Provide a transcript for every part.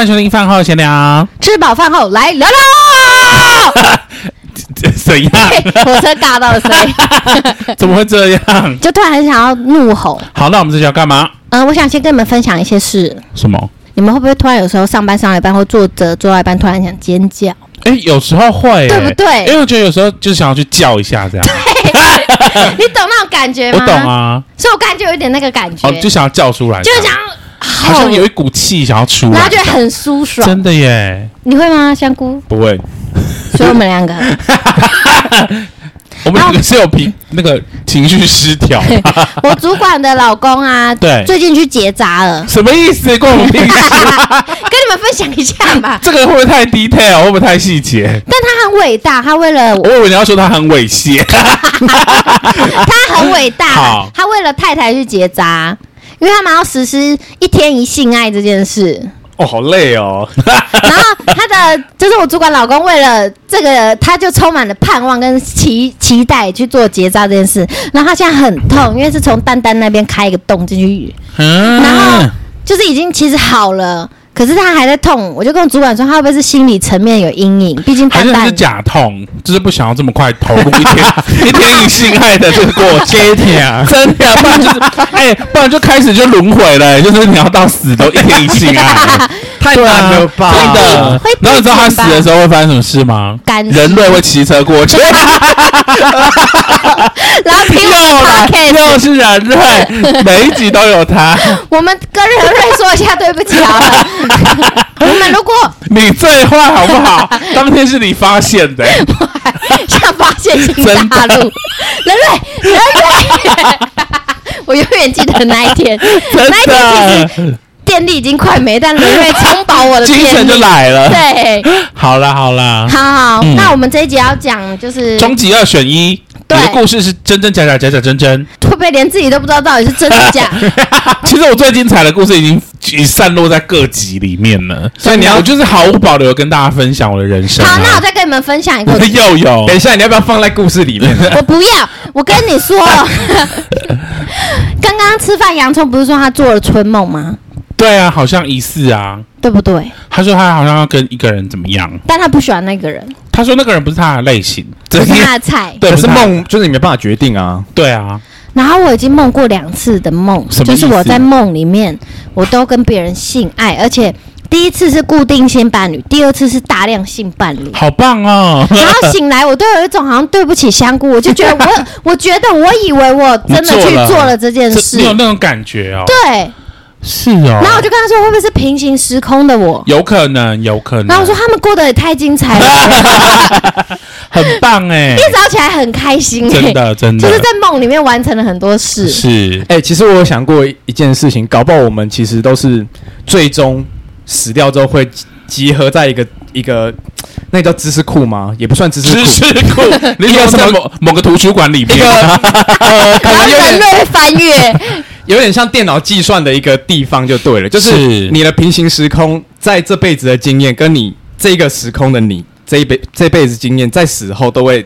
欢迎收听饭后闲聊，吃饱饭后来聊聊。怎样？火车尬到了声音，怎么会这样？就突然很想要怒吼。好，那我们这期要干嘛？嗯、呃，我想先跟你们分享一些事。什么？你们会不会突然有时候上班上一半或坐着坐到一半，突然想尖叫？哎、欸，有时候会、欸，对不对？因为我觉得有时候就是想要去叫一下，这样。你懂那种感觉吗？我懂啊，所以我刚才就有一点那个感觉，哦，就想要叫出来，就是想。好像有一股气想要出来，然后觉得很舒爽，真的耶！你会吗，香菇？不会，所以我们两个，我们两个是有平那个情绪失调。我主管的老公啊，对，最近去结扎了，什么意思？关我屁事！跟你们分享一下嘛。这个会不会太 detail？会不会太细节？但他很伟大，他为了……我以为你要说他很猥亵。他很伟大，他为了太太去结扎。因为他们要实施一天一性爱这件事哦，好累哦。然后他的就是我主管老公，为了这个，他就充满了盼望跟期期待去做结扎这件事。然后他现在很痛，因为是从丹丹那边开一个洞进去，然后就是已经其实好了。可是他还在痛，我就跟主管说，他会不会是心理层面有阴影？毕竟蛋蛋还是，是假痛，就是不想要这么快投入 一天一天一性爱的这个过程，真的，不然就是哎、欸，不然就开始就轮回了，就是你要到死都一天一性爱，太难了吧？真的。然后你知道他死的时候会发生什么事吗？人类会骑车过去，然后听我又是人类，每一集都有他。我们跟人类说一下对不起好了。我们如果你最坏好不好？当天是你发现的，像发现新大陆，人类人类，我永远记得那一天，那一天其实电力已经快没，但人类充饱我的精神就来了。对，好了好了，好好，那我们这一集要讲就是终极二选一。你的故事是真真假假，假假真真，会不会连自己都不知道到底是真是假？其实我最精彩的故事已经已散落在各集里面了，所以你要我就是毫无保留跟大家分享我的人生、啊。好，那我再跟你们分享一个。又有，等一下，你要不要放在故事里面？我不要，我跟你说，刚刚吃饭，洋葱不是说他做了春梦吗？对啊，好像疑似啊，对不对？他说他好像要跟一个人怎么样，但他不喜欢那个人。他说那个人不是他的类型，不是他的菜。对，是梦，就是你没办法决定啊。对啊。然后我已经梦过两次的梦，就是我在梦里面，我都跟别人性爱，而且第一次是固定性伴侣，第二次是大量性伴侣。好棒哦！然后醒来，我都有一种好像对不起香菇，我就觉得我，我觉得我以为我真的去做了这件事，你有那种感觉哦？对。是哦，然后我就跟他说，会不会是平行时空的我？有可能，有可能。然后我说他们过得也太精彩了，很棒哎，一早起来很开心，真的真的，就是在梦里面完成了很多事。是，哎，其实我有想过一件事情，搞不好我们其实都是最终死掉之后会集合在一个一个，那个叫知识库吗？也不算知识库，知识库，你有什么某某个图书馆里面，呃，可能人类翻阅。有点像电脑计算的一个地方就对了，就是你的平行时空，在这辈子的经验，跟你这个时空的你这一辈这辈子经验，在死后都会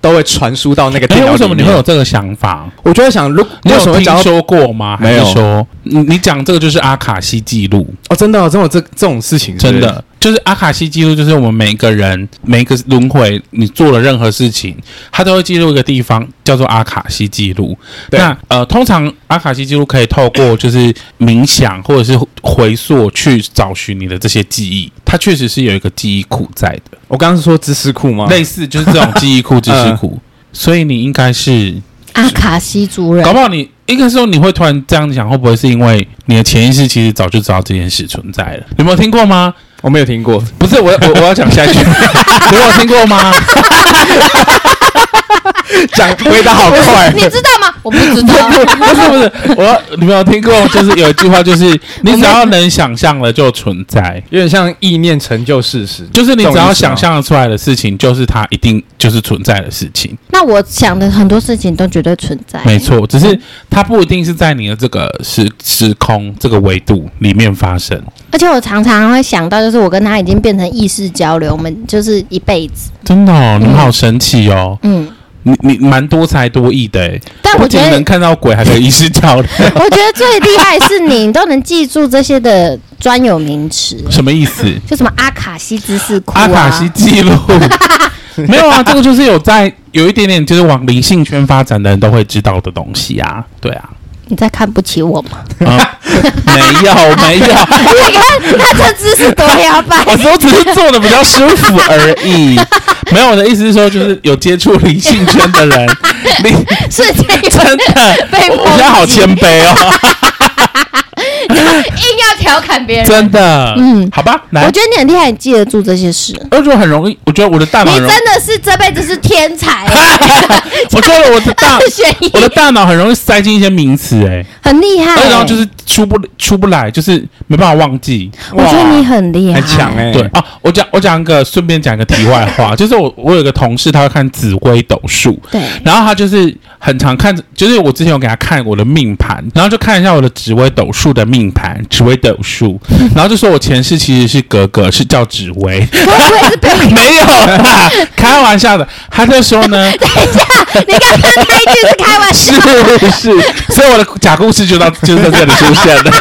都会传输到那个电脑。为什么你会有这个想法？我就在想，如你有听说过吗？还是说你你讲这个就是阿卡西记录？哦，真的，真的有这这种事情，真的。就是阿卡西记录，就是我们每一个人每一个轮回，你做了任何事情，它都会记录一个地方，叫做阿卡西记录。那呃，通常阿卡西记录可以透过就是冥想或者是回溯去找寻你的这些记忆，它确实是有一个记忆库在的。我刚刚是说知识库吗？类似就是这种记忆库、知识库，所以你应该是阿卡西族人。搞不好你应该说你会突然这样想，会不会是因为你的潜意识其实早就知道这件事存在了？有没有听过吗？我没有听过，不是我我我要讲下去，你有听过吗？讲回答好快，你知道吗？我不知道，不是不是，我你没有听过，就是有一句话，就是 你只要能想象了就存在，有点像意念成就事实，就是你只要想象出来的事情，就是它一定就是存在的事情。那我想的很多事情都绝对存在，没错，只是它不一定是在你的这个时时空这个维度里面发生。而且我常常会想到，就是我跟他已经变成意识交流，我们就是一辈子。真的哦，你们好神奇哦。嗯。你你蛮多才多艺的哎，但我觉得能看到鬼，还可以意识到的。我觉得最厉害是你都能记住这些的专有名词，什么意思？就什么阿卡西知识库、啊、阿卡西记录，没有啊，这个就是有在有一点点就是往灵性圈发展的人都会知道的东西啊，对啊。你在看不起我吗？啊、没有 没有，你看他这姿势多摇摆，我说只是坐的比较舒服而已。没有，我的意思是说，就是有接触理性圈的人，你是真的，我现在好谦卑哦。硬要调侃别人，真的，嗯，好吧，来，我觉得你很厉害，你记得住这些事。我觉得很容易，我觉得我的大脑，你真的是这辈子是天才。我觉得我的大，我的大脑很容易塞进一些名词，哎，很厉害，然后就是出不出不来，就是没办法忘记。我觉得你很厉害，很强哎。对。啊，我讲我讲一个，顺便讲一个题外话，就是我我有个同事，他会看紫微斗数，对，然后他就是很常看，就是我之前有给他看我的命盘，然后就看一下我的紫微斗数的命盘。紫微斗数，然后就说我前世其实是格格，是叫紫薇。我也是被没有啦，开玩笑的。他就说呢，等一下，你刚刚那一句是开玩笑，是是，所以我的假故事就到就在这里出现了，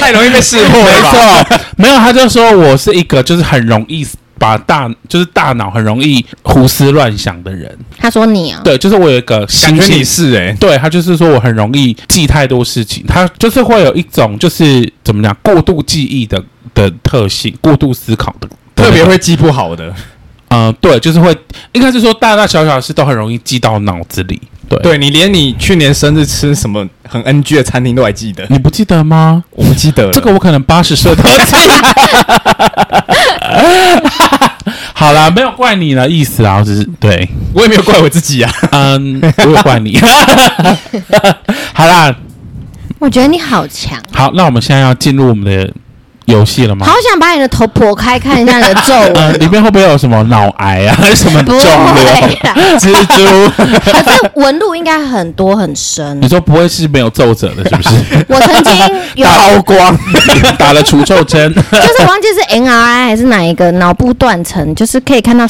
太容易被识破了。没错，没有，他就说我是一个就是很容易。把大就是大脑很容易胡思乱想的人，他说你啊，对，就是我有一个感觉你是哎、欸，对他就是说我很容易记太多事情，他就是会有一种就是怎么讲过度记忆的的特性，过度思考的，特别会记不好的，嗯、呃，对，就是会应该是说大大小小的事都很容易记到脑子里。对，对你连你去年生日吃什么很 NG 的餐厅都还记得，你不记得吗？我不记得了，这个我可能八十岁都记得。好啦，没有怪你的意思啊，我只是对我也没有怪我自己啊，嗯，我有怪你。好啦，我觉得你好强。好，那我们现在要进入我们的。游戏了吗？好想把你的头剖开看一下你的皱纹，呃，里面会不会有什么脑癌啊，还 是什么肿瘤？蜘蛛？可是纹路应该很多很深。你说不会是没有皱褶的，是不是？我曾经有刀光打了除皱针，就是忘记是 N R I 还是哪一个脑部断层，就是可以看到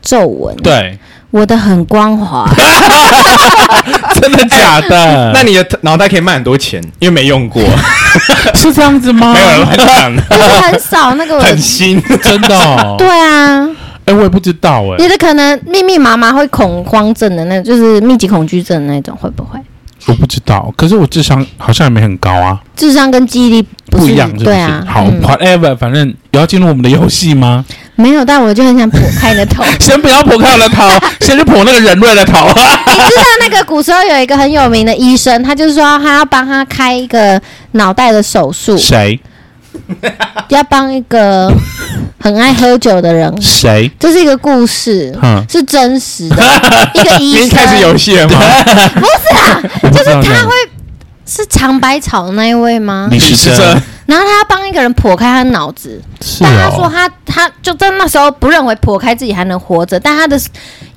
皱纹。对。我的很光滑，真的假的？欸、那你的脑袋可以卖很多钱，因为没用过，是这样子吗？没有人会讲的，就是很少那个很新，真的、哦。对啊，哎、欸，我也不知道哎、欸。你的可能密密麻麻会恐慌症的那，就是密集恐惧症的那种，会不会？我不知道，可是我智商好像也没很高啊。智商跟记忆力不，不一样是不是，对啊。好、嗯、，whatever，反正有要进入我们的游戏吗？没有，但我就很想剖开你的头。先不要剖开我的头，先去剖那个人类的头。你知道那个古时候有一个很有名的医生，他就是说他要帮他开一个脑袋的手术。谁？要帮一个很爱喝酒的人。谁？这是一个故事，嗯，是真实的。一个医生。开始游戏了吗？不是啊，就是他会是尝百草的那一位吗？你是真。然后他要帮一个人剖开他的脑子，哦、但他说他他就在那时候不认为剖开自己还能活着，但他的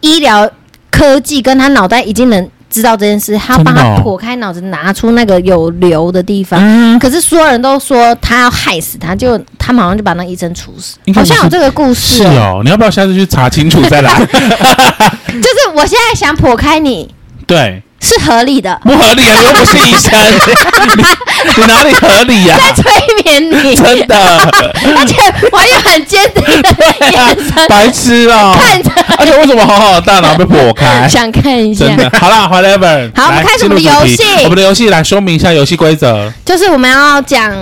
医疗科技跟他脑袋已经能知道这件事，他帮他剖开脑子，拿出那个有瘤的地方。嗯、可是所有人都说他要害死他，就他马上就把那医生处死。好像有这个故事、哦、是哦，你要不要下次去查清楚再来？就是我现在想剖开你，对。是合理的，不合理啊！你又不是医生，你，你哪里合理呀、啊？在催眠你，真的，而且我还有很坚定的眼神，白痴哦！看着，而且为什么好好的大脑被破开？想看一下。真的，好啦，whatever。好，我们开始我们的游戏。我们的游戏来说明一下游戏规则，就是我们要讲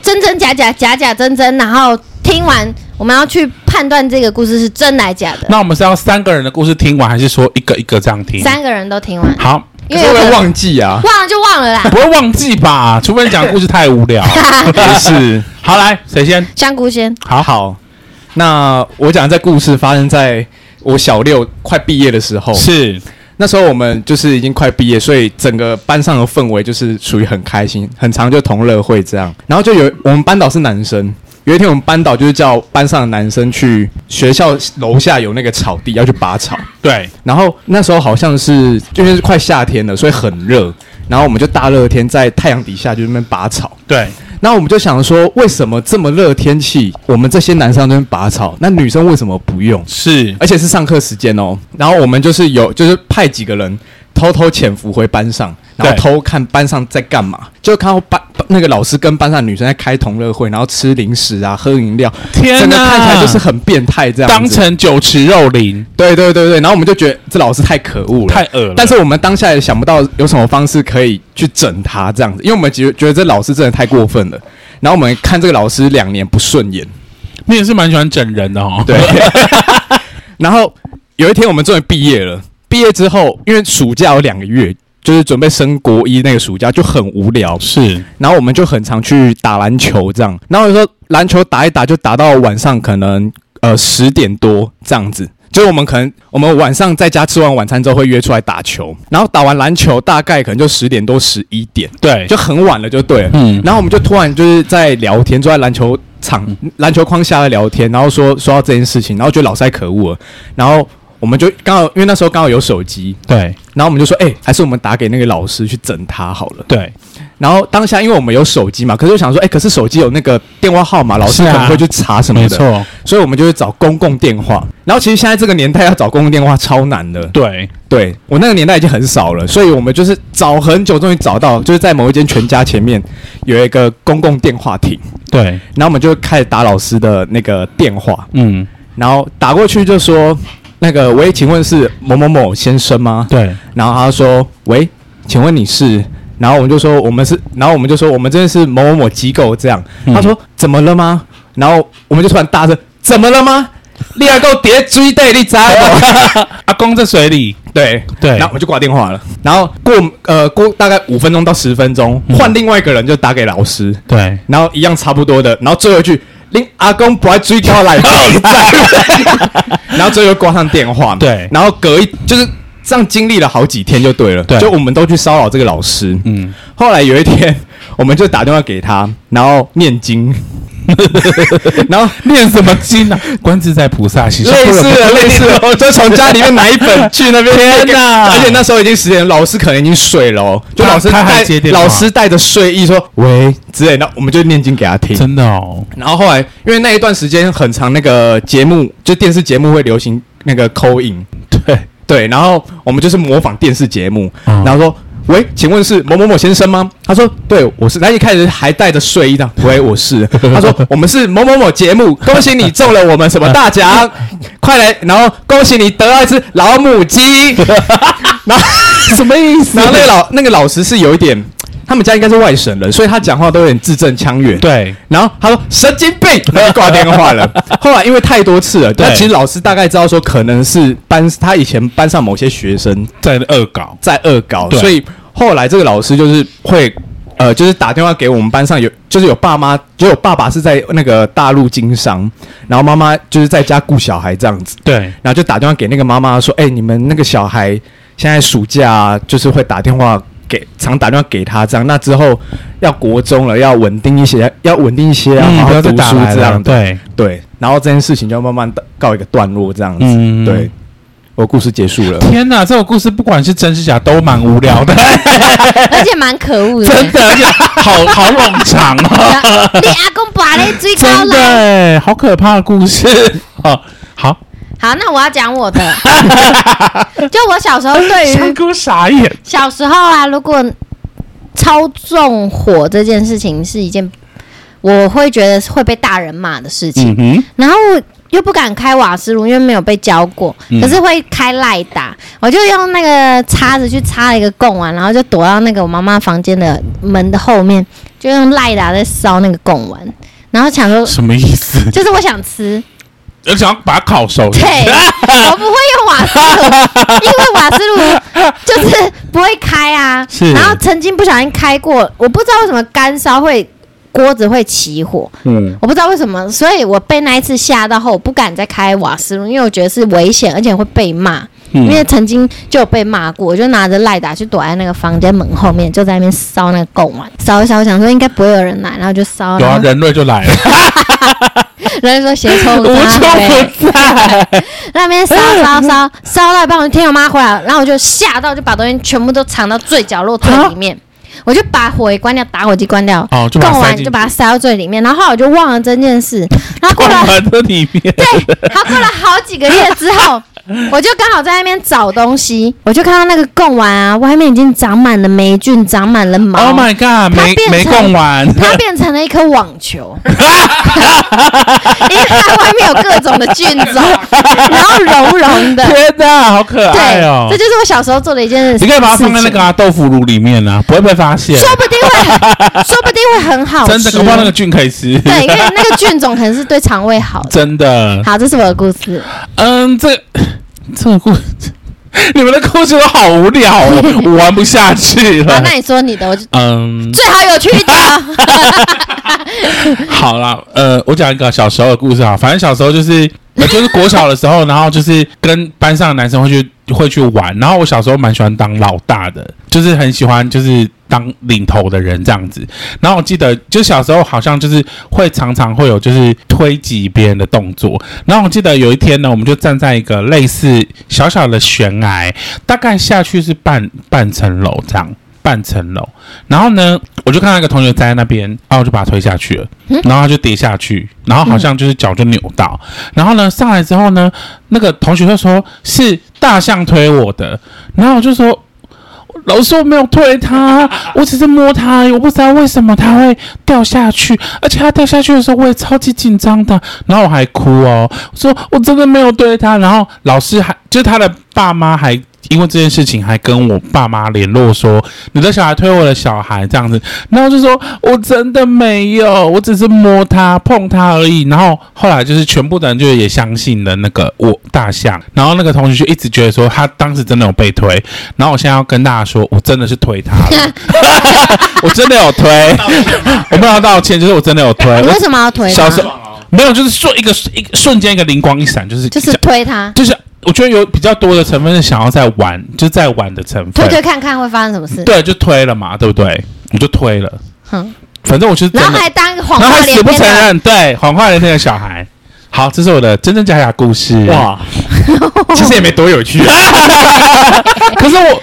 真真假假，假假真真，然后听完我们要去判断这个故事是真来假的。那我们是要三个人的故事听完，还是说一个一个这样听？三个人都听完。好。因为会忘记啊，忘了就忘了啦，不会忘记吧？除非你讲故事太无聊。不是，好来，谁先？香菇先。好好，那我讲这故事发生在我小六快毕业的时候。是，那时候我们就是已经快毕业，所以整个班上的氛围就是属于很开心，很常就同乐会这样。然后就有我们班导是男生。有一天，我们班导就是叫班上的男生去学校楼下有那个草地要去拔草。对，然后那时候好像是就是快夏天了，所以很热。然后我们就大热天在太阳底下就那边拔草。对，那我们就想说，为什么这么热天气，我们这些男生在那边拔草，那女生为什么不用？是，而且是上课时间哦。然后我们就是有，就是派几个人偷偷潜伏回班上，然后偷看班上在干嘛，就看到班那个老师跟班上女生在开同乐会，然后吃零食啊，喝饮料，天哪，看起来就是很变态这样，当成酒池肉林。对对对对，然后我们就觉得这老师太可恶了，太恶了。但是我们当下也想不到有什么方式可以去整他这样子，因为我们觉觉得这老师真的太过分了。然后我们看这个老师两年不顺眼，你也是蛮喜欢整人的哦。对。然后有一天我们终于毕业了，毕业之后因为暑假有两个月，就是准备升国一那个暑假就很无聊，是。然后我们就很常去打篮球这样，然后有时候篮球打一打就打到晚上可能呃十点多这样子。就我们可能，我们晚上在家吃完晚餐之后会约出来打球，然后打完篮球大概可能就十点多十一点，对，就很晚了，就对了。嗯，然后我们就突然就是在聊天，坐在篮球场篮球框下来聊天，然后说说到这件事情，然后觉得老师太可恶了，然后我们就刚好因为那时候刚好有手机，对，然后我们就说，哎、欸，还是我们打给那个老师去整他好了，对。然后当下，因为我们有手机嘛，可是我想说，哎，可是手机有那个电话号码，老师可能会去查什么的，没错。所以我们就会找公共电话。然后其实现在这个年代要找公共电话超难的。对，对我那个年代已经很少了，所以我们就是找很久，终于找到，就是在某一间全家前面有一个公共电话亭。对，然后我们就开始打老师的那个电话，嗯，然后打过去就说，那个喂，请问是某某某先生吗？对，然后他说，喂，请问你是？然后我们就说我们是，然后我们就说我们真的是某某某机构这样。嗯、他说怎么了吗？然后我们就突然大声怎么了吗？你还给我叠追对，你在 阿公在水里。对对，然后我就挂电话了。然后过呃过大概五分钟到十分钟，嗯、换另外一个人就打给老师。对，然后一样差不多的。然后最后一句，你阿公不爱追跳来，然后最后又挂上电话。对，然后隔一就是。这样经历了好几天就对了，对，就我们都去骚扰这个老师。嗯，后来有一天，我们就打电话给他，然后念经，然后念什么经呢？观自在菩萨心，类似的，类似的，就从家里面拿一本去那边。天哪！而且那时候已经十点，老师可能已经睡了哦。就老师带老师带着睡意说：“喂”之类那，我们就念经给他听。真的哦。然后后来，因为那一段时间很长，那个节目就电视节目会流行那个 call in，对。对，然后我们就是模仿电视节目，嗯、然后说：“喂，请问是某某某先生吗？”他说：“对，我是。”他一开始还带着睡衣的：“ 喂，我是。”他说：“我们是某某某节目，恭喜你中了我们什么大奖，快来！然后恭喜你得到一只老母鸡。”然后什么意思？然后那个老那个老师是有一点。他们家应该是外省人，所以他讲话都有点字正腔圆。对，然后他说神经病，然后挂电话了。后来因为太多次了，对，其实老师大概知道说可能是班他以前班上某些学生在恶搞，在恶搞，所以后来这个老师就是会呃，就是打电话给我们班上有，就是有爸妈，就有爸爸是在那个大陆经商，然后妈妈就是在家顾小孩这样子。对，然后就打电话给那个妈妈说：“哎，你们那个小孩现在暑假就是会打电话。”给常打电话给他这样，那之后要国中了，要稳定一些，要稳定一些，好好读书这样。对对，然后这件事情就慢慢告一个段落这样子。嗯，对，我故事结束了。天哪，这个故事不管是真是假，都蛮无聊的，而且蛮可恶的，真的，而且好 好冗长哦。你阿公把你追高了，对，好可怕的故事。好，好。好，那我要讲我的。就我小时候对于香菇傻眼。小时候啊，如果操纵火这件事情是一件，我会觉得会被大人骂的事情。嗯、然后又不敢开瓦斯炉，因为没有被教过。可是会开赖打，我就用那个叉子去插了一个贡丸，然后就躲到那个我妈妈房间的门的后面，就用赖打在烧那个贡丸。然后想说什么意思？就是我想吃。我想要把它烤熟。对，我不会用瓦斯炉，因为瓦斯炉就是不会开啊。是。然后曾经不小心开过，我不知道为什么干烧会锅子会起火。嗯。我不知道为什么，所以我被那一次吓到后，我不敢再开瓦斯炉，因为我觉得是危险，而且会被骂。嗯。因为曾经就有被骂过，我就拿着赖打去躲在那个房间门后面，就在那边烧那个贡丸，烧一烧，我想说应该不会有人来，然后就烧。有啊，人类就来了。人家说鞋抽不在，那边烧烧烧 烧到一半，我听我妈回来，然后我就吓到，就把东西全部都藏到最角落最里面。我就把火也关掉，打火机关掉，哦，就供完就把它塞到最里面，然后后来我就忘了这件事，然后过了 里面，对，好过了好几个月之后。我就刚好在那边找东西，我就看到那个贡丸啊，外面已经长满了霉菌，长满了毛。Oh my god！没没贡丸，它变成了一颗网球，因为它外面有各种的菌种，然后绒绒的。天哪，好可爱哦！这就是我小时候做的一件事。你可以把它放在那个、啊、豆腐乳里面啊，不会被发现。说不定会，说不定会很好吃。真的，恐怕那个菌可以吃。对，因为那个菌种可能是对肠胃好的。真的。好，这是我的故事。嗯，这。这个故事，你们的故事都好无聊哦，我玩不下去了。那你说你的，我就嗯，最好有趣一点。好了，呃，我讲一个小时候的故事啊，反正小时候就是，呃，就是国小的时候，然后就是跟班上的男生会去会去玩，然后我小时候蛮喜欢当老大的，就是很喜欢就是。当领头的人这样子，然后我记得就小时候好像就是会常常会有就是推挤别人的动作，然后我记得有一天呢，我们就站在一个类似小小的悬崖，大概下去是半半层楼这样，半层楼，然后呢，我就看到一个同学站在那边，然后我就把他推下去了，然后他就跌下去，然后好像就是脚就扭到，然后呢上来之后呢，那个同学就说是大象推我的，然后我就说。老师，我没有推他，我只是摸他，我不知道为什么他会掉下去，而且他掉下去的时候我也超级紧张的，然后我还哭哦，我说我真的没有推他，然后老师还就是他的爸妈还。因为这件事情，还跟我爸妈联络说，你的小孩推我的小孩这样子，然后就说我真的没有，我只是摸他碰他而已。然后后来就是全部的人就也相信了那个我大象，然后那个同学就一直觉得说他当时真的有被推。然后我现在要跟大家说，我真的是推他了，我真的有推，我没有道歉，就是我真的有推。你为什么要推？小时候没有，就是说一个一瞬间一个灵光一闪，就是就是推他，就是。我觉得有比较多的成分是想要在玩，就是在玩的成分。推推看看会发生什么事？对，就推了嘛，对不对？我就推了。哼，反正我就是。然后还当一个谎话连篇。然后还死不承认，对，谎话连篇的小孩。好，这是我的真真假假故事。哇，其实也没多有趣。可是我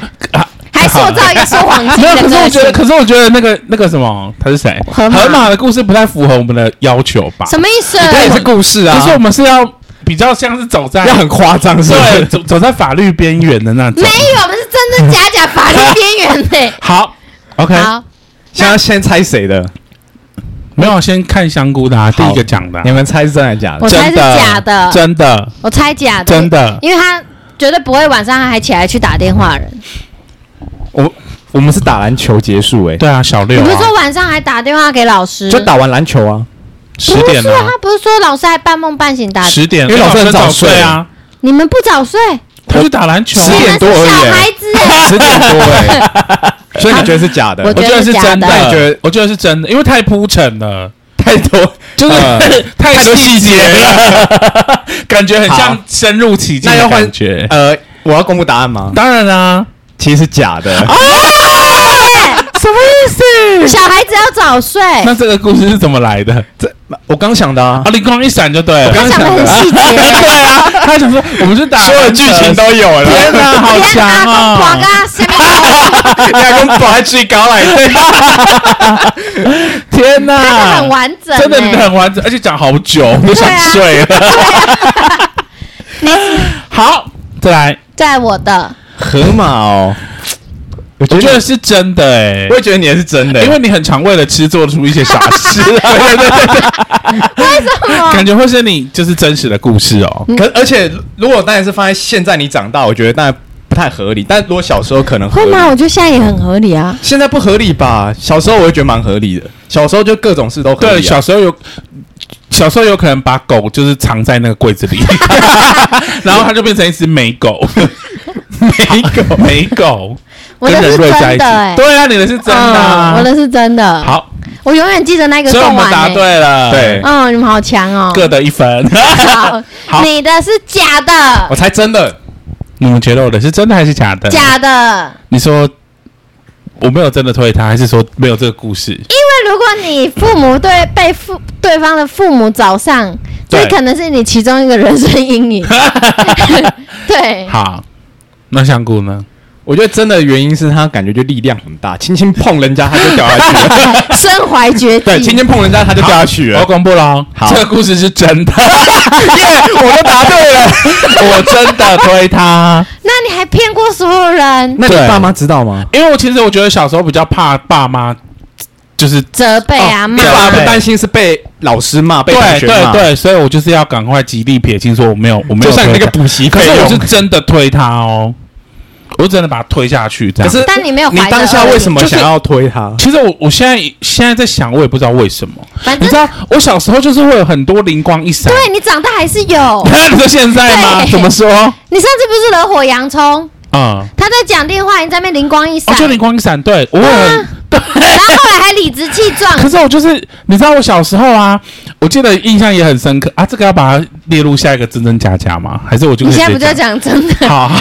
还塑造一个说谎精的。可是我觉得，可是我觉得那个那个什么，他是谁？河马的故事不太符合我们的要求吧？什么意思？这也是故事啊。可是我们是要。比较像是走在要很夸张，是吧？走走在法律边缘的那种。没有，我们是真真假假法律边缘的。好，OK。好，现在先猜谁的？没有，先看香菇的，第一个讲的。你们猜是真的假的？我猜是假的，真的。我猜假的，真的。因为他绝对不会晚上还起来去打电话人。我我们是打篮球结束，哎，对啊，小六。你不是说晚上还打电话给老师？就打完篮球啊。十点啊，他不是说老师还半梦半醒打？十点，因为老师很早睡啊。你们不早睡？他去打篮球，十点多而已。小孩子，十点多哎。所以你觉得是假的？我觉得是真的。你觉得？我觉得是真的，因为太铺陈了，太多，就是 太多细节了，感觉很像深入其境的感觉。呃，我要公布答案吗？当然啦，其实是假的。什么意思？小孩子要早睡。那这个故事是怎么来的？这我刚想的啊，灵光一闪就对了。我刚想的很细节。对啊，他想说我们是打，所有剧情都有了。天哪，好强啊！广告下面，你还最高来对。天哪，真的很完整，真的很完整，而且讲好久，我都想睡了。好，再来，在我的河马哦。我觉得是真的哎，我也觉得你也是真的，因为你很常为了吃做出一些傻事，对对对对。为什么？感觉会是你就是真实的故事哦。可而且如果当然是放在现在你长大，我觉得当然不太合理。但如果小时候可能会吗？我觉得现在也很合理啊。现在不合理吧？小时候我会觉得蛮合理的。小时候就各种事都合理。对，小时候有小时候有可能把狗就是藏在那个柜子里，然后它就变成一只美狗。美狗，美狗。我的是真的哎，对啊，你的是真的，我的是真的。好，我永远记得那个。所以我们答对了，对，嗯，你们好强哦，各得一分。好，你的是假的，我猜真的。你们觉得我的是真的还是假的？假的。你说我没有真的推他，还是说没有这个故事？因为如果你父母对被父对方的父母找上，这可能是你其中一个人生阴影。对，好，那香菇呢？我觉得真的原因是他感觉就力量很大，轻轻碰人家他就掉下去了，身怀绝技。对，轻轻碰人家他就掉下去了。我公布了，好，这个故事是真的，耶我都答对了，我真的推他。那你还骗过所有人？那你爸妈知道吗？因为我其实我觉得小时候比较怕爸妈，就是责备啊，骂、哦。爸妈担心是被老师骂，被同学骂。对对对，所以我就是要赶快极力撇清，说我没有，我没有。就像你那个补习，可是我是真的推他哦。我只能把他推下去，这样。可是，但你没有。你当下为什么想要推他？其实我我现在现在在想，我也不知道为什么。反正你知道，我小时候就是会有很多灵光一闪。对，你长大还是有。你说现在吗？怎么说？你上次不是惹火洋葱？嗯。他在讲电话，你在那边灵光一闪。哦，就灵光一闪，对，我很。对。然后后来还理直气壮。可是我就是，你知道我小时候啊，我记得印象也很深刻啊。这个要把它列入下一个真真假假吗？还是我就？你现在不就讲真的？好。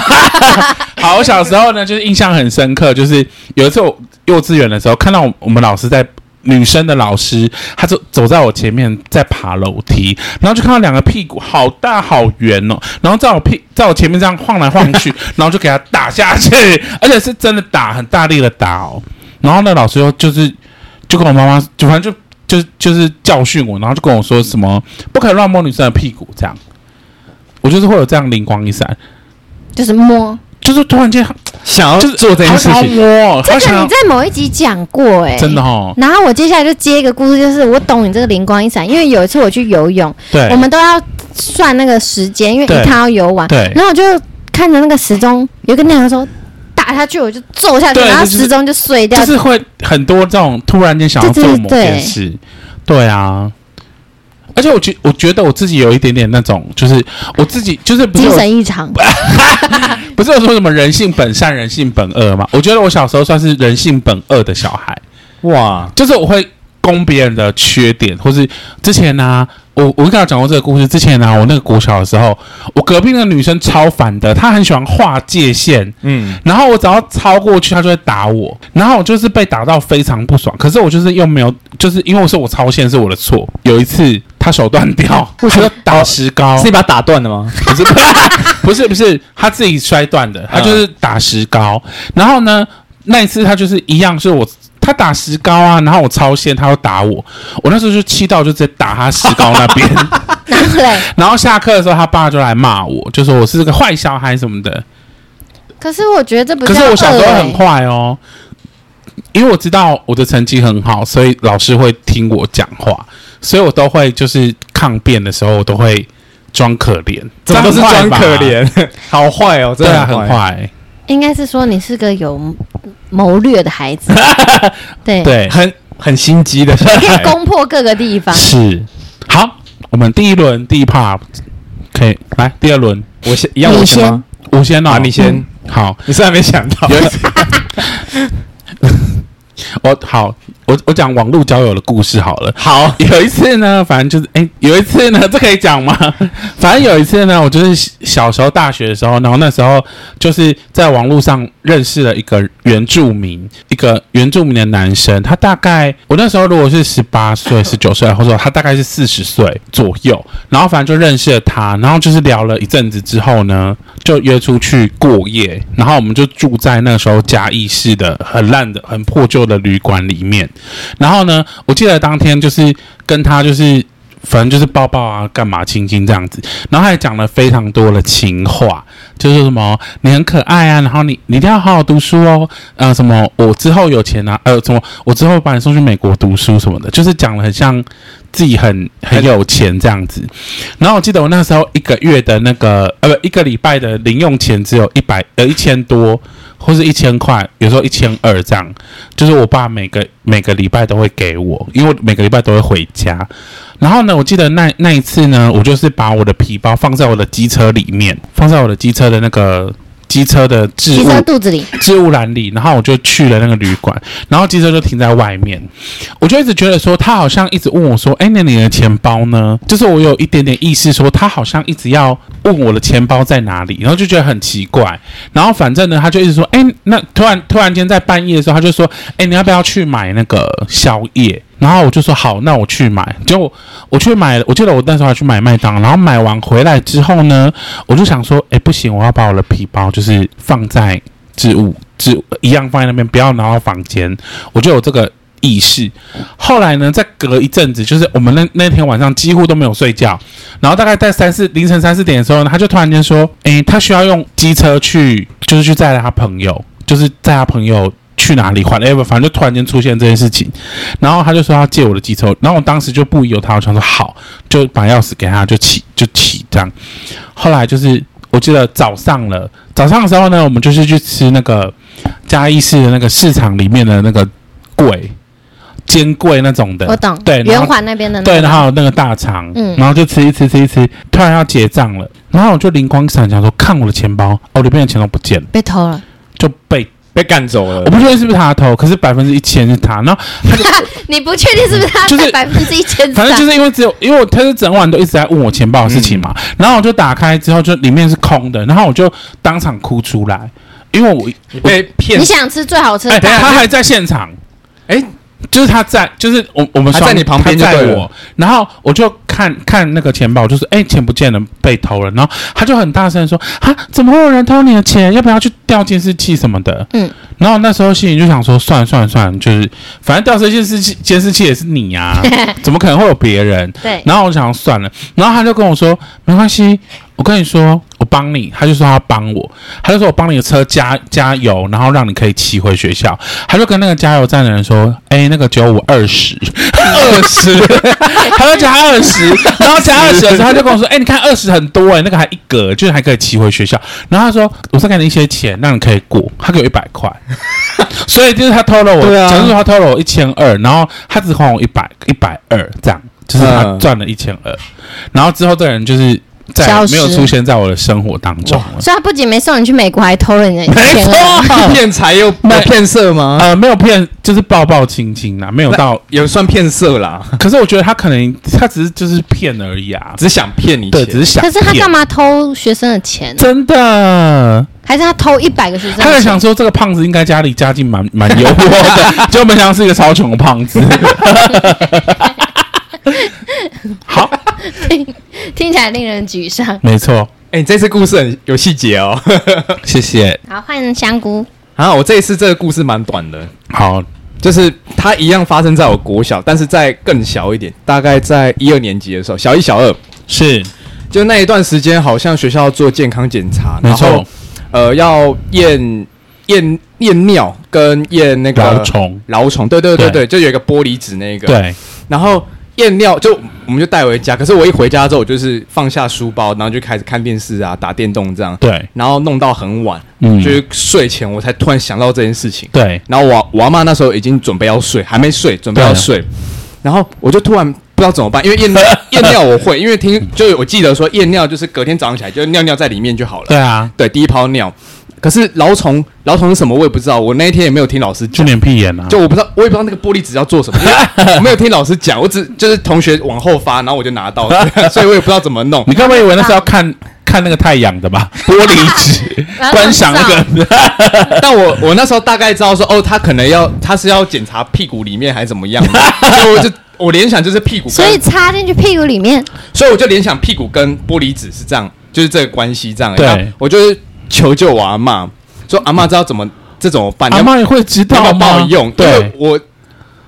好，我小时候呢，就是印象很深刻，就是有一次我幼稚园的时候，看到我们老师在女生的老师，她就走在我前面在爬楼梯，然后就看到两个屁股好大好圆哦，然后在我屁在我前面这样晃来晃去，然后就给他打下去，而且是真的打，很大力的打哦。然后那老师又就是就跟我妈妈就反正就就就是教训我，然后就跟我说什么不可以乱摸女生的屁股这样，我就是会有这样灵光一闪，就是摸。就是突然间 想要就是做这件事情，这个你在某一集讲过哎、欸，真的哦。然后我接下来就接一个故事，就是我懂你这个灵光一闪，因为有一次我去游泳，对，我们都要算那个时间，因为一趟要游完，对。然后我就看着那个时钟，有个男生说打下去，我就揍下去，然后时钟就碎掉，就是会很多这种突然间想要做某件事，对，啊。而且我觉我觉得我自己有一点点那种，就是我自己就是不是精神异常，不是有说什么人性本善，人性本恶嘛？我觉得我小时候算是人性本恶的小孩，哇，就是我会攻别人的缺点，或是之前呢、啊，我我跟他讲过这个故事，之前呢、啊，我那个国小的时候，我隔壁那个女生超烦的，她很喜欢划界限，嗯，然后我只要超过去，她就会打我，然后我就是被打到非常不爽，可是我就是又没有，就是因为我说我超限是我的错，有一次。她手断掉，我觉得打石膏，是你把她打断的吗？不是，不是，不是，她自己摔断的。她就是打石膏，然后呢，那一次他就是一样，是我他打石膏啊，然后我超限，他又打我，我那时候就气到就直接打他石膏那边。然后下课的时候，他爸就来骂我，就说我是个坏小孩什么的。可是我觉得这不，可是我小时候很坏哦，因为我知道我的成绩很好，所以老师会听我讲话。所以我都会就是抗辩的时候，我都会装可怜，怎么都是装可怜，好坏哦，真的很坏。应该是说你是个有谋略的孩子，对。对，很很心机的，你可以攻破各个地方。是，好，我们第一轮第一 part 可以来，第二轮。我先一样，我先吗？我先啊，你先、嗯、好，你是还没想到。我好，我我讲网络交友的故事好了。好，有一次呢，反正就是，哎，有一次呢，这可以讲吗？反正有一次呢，我就是小时候大学的时候，然后那时候就是在网络上认识了一个原住民，一个原住民的男生。他大概我那时候如果是十八岁、十九岁，或者说他大概是四十岁左右，然后反正就认识了他，然后就是聊了一阵子之后呢，就约出去过夜，然后我们就住在那时候嘉义市的很烂的、很破旧的旅馆里面，然后呢，我记得当天就是跟他就是反正就是抱抱啊，干嘛亲亲这样子，然后还讲了非常多的情话，就是什么你很可爱啊，然后你你一定要好好读书哦，呃，什么我之后有钱啊，呃，什么我之后把你送去美国读书什么的，就是讲了很像自己很很有钱这样子。然后我记得我那时候一个月的那个呃不一个礼拜的零用钱只有一百呃一千多。或是一千块，有时候一千二这样，就是我爸每个每个礼拜都会给我，因为每个礼拜都会回家。然后呢，我记得那那一次呢，我就是把我的皮包放在我的机车里面，放在我的机车的那个。机车的置物，机车肚子里，置物篮里，然后我就去了那个旅馆，然后机车就停在外面，我就一直觉得说，他好像一直问我说，哎，那你的钱包呢？就是我有一点点意识说，他好像一直要问我的钱包在哪里，然后就觉得很奇怪，然后反正呢，他就一直说，哎，那突然突然间在半夜的时候，他就说，哎，你要不要去买那个宵夜？然后我就说好，那我去买。结果我去买，我记得我那时候还去买麦当劳。然后买完回来之后呢，我就想说，哎，不行，我要把我的皮包就是放在置物置一样放在那边，不要拿到房间。我就有这个意识。后来呢，再隔一阵子，就是我们那那天晚上几乎都没有睡觉，然后大概在三四凌晨三四点的时候呢，他就突然间说：“诶，他需要用机车去，就是去载他朋友，就是载他朋友。”去哪里换？哎，反正就突然间出现这件事情，然后他就说要借我的机车，然后我当时就不疑有他，我想说好，就把钥匙给他，就骑就骑这样。后来就是我记得早上了，早上的时候呢，我们就是去吃那个嘉义市的那个市场里面的那个柜煎柜那种的，我懂，对，圆环那边的那个，对，然后那个大肠，嗯，然后就吃一吃吃一吃，突然要结账了，然后我就灵光一闪，想说看我的钱包，哦，里面的钱都不见了，被偷了，就被。被赶走了，我不确定是不是他的头，可是百分之一千是他。然后他 就你不确定是不是他？就是 百分之一千。反正就是因为只有，因为我他是整晚都一直在问我钱包的事情嘛。嗯、然后我就打开之后，就里面是空的，然后我就当场哭出来，因为我被骗。你想吃最好吃的？哎，他还在现场。哎。就是他在，就是我我们他在你旁边就对我。然后我就看看那个钱包，就是哎，钱不见了，被偷了。然后他就很大声说：“啊，怎么会有人偷你的钱？要不要去调监视器什么的？”嗯。然后那时候心里就想说：“算了算了算了，就是反正调监视器监视器也是你呀，怎么可能会有别人？”对。然后我想算了，然后他就跟我说：“没关系。”我跟你说，我帮你，他就说他帮我，他就说我帮你的车加加油，然后让你可以骑回学校。他就跟那个加油站的人说：“哎，那个九五二十，二十，他就加二十，然后加二十的时候，他就跟我说：哎，你看二十很多哎，那个还一格，就是还可以骑回学校。然后他说，我再给你一些钱，让你可以过。他给我一百块，所以就是他偷了我，假如说他偷了我一千二，然后他只还我一百一百二，这样就是他赚了一千二。然后之后这人就是。再没有出现在我的生活当中，所以他不仅没送你去美国，还偷了你的钱。没错，骗财又 骗色吗？呃，没有骗，就是抱抱亲亲啦，没有到也算骗色啦。可是我觉得他可能他只是就是骗而已啊，只想骗你钱，对，只是想。可是他干嘛偷学生的钱？真的？还是他偷一百个学生？他在想说这个胖子应该家里家境蛮蛮优渥的，结果没想到是一个超穷的胖子。好。听听起来令人沮丧。没错，哎、欸，你这次故事很有细节哦，谢谢。好，换香菇。啊，我这一次这个故事蛮短的。好，就是它一样发生在我国小，但是在更小一点，大概在一二年级的时候，小一、小二。是，就那一段时间，好像学校要做健康检查，没错，然后呃，要验验验尿跟验那个蛲虫，蛲虫，对对对对，对就有一个玻璃纸那个，对，然后。验尿就我们就带回家，可是我一回家之后，我就是放下书包，然后就开始看电视啊，打电动这样。对，然后弄到很晚，嗯，就是睡前我才突然想到这件事情。对，然后我我阿妈那时候已经准备要睡，还没睡，准备要睡，然后我就突然不知道怎么办，因为 验验尿我会，因为听就我记得说验尿就是隔天早上起来就尿尿在里面就好了。对啊，对，第一泡尿。可是老虫，老虫是什么？我也不知道。我那一天也没有听老师讲，就连屁眼啊！就我不知道，我也不知道那个玻璃纸要做什么，我 没有听老师讲。我只就是同学往后发，然后我就拿到了，所以我也不知道怎么弄。你刚刚以为那是要看看那个太阳的吧？玻璃纸 观赏那个。但我我那时候大概知道说，哦，他可能要他是要检查屁股里面还是怎么样的，所以我就我联想就是屁股，所以插进去屁股里面，所以我就联想屁股跟玻璃纸是这样，就是这个关系这样。对，我就是。求救我阿妈，说阿妈知道怎么这怎么办？阿妈也会知道吗？帮我用，对，我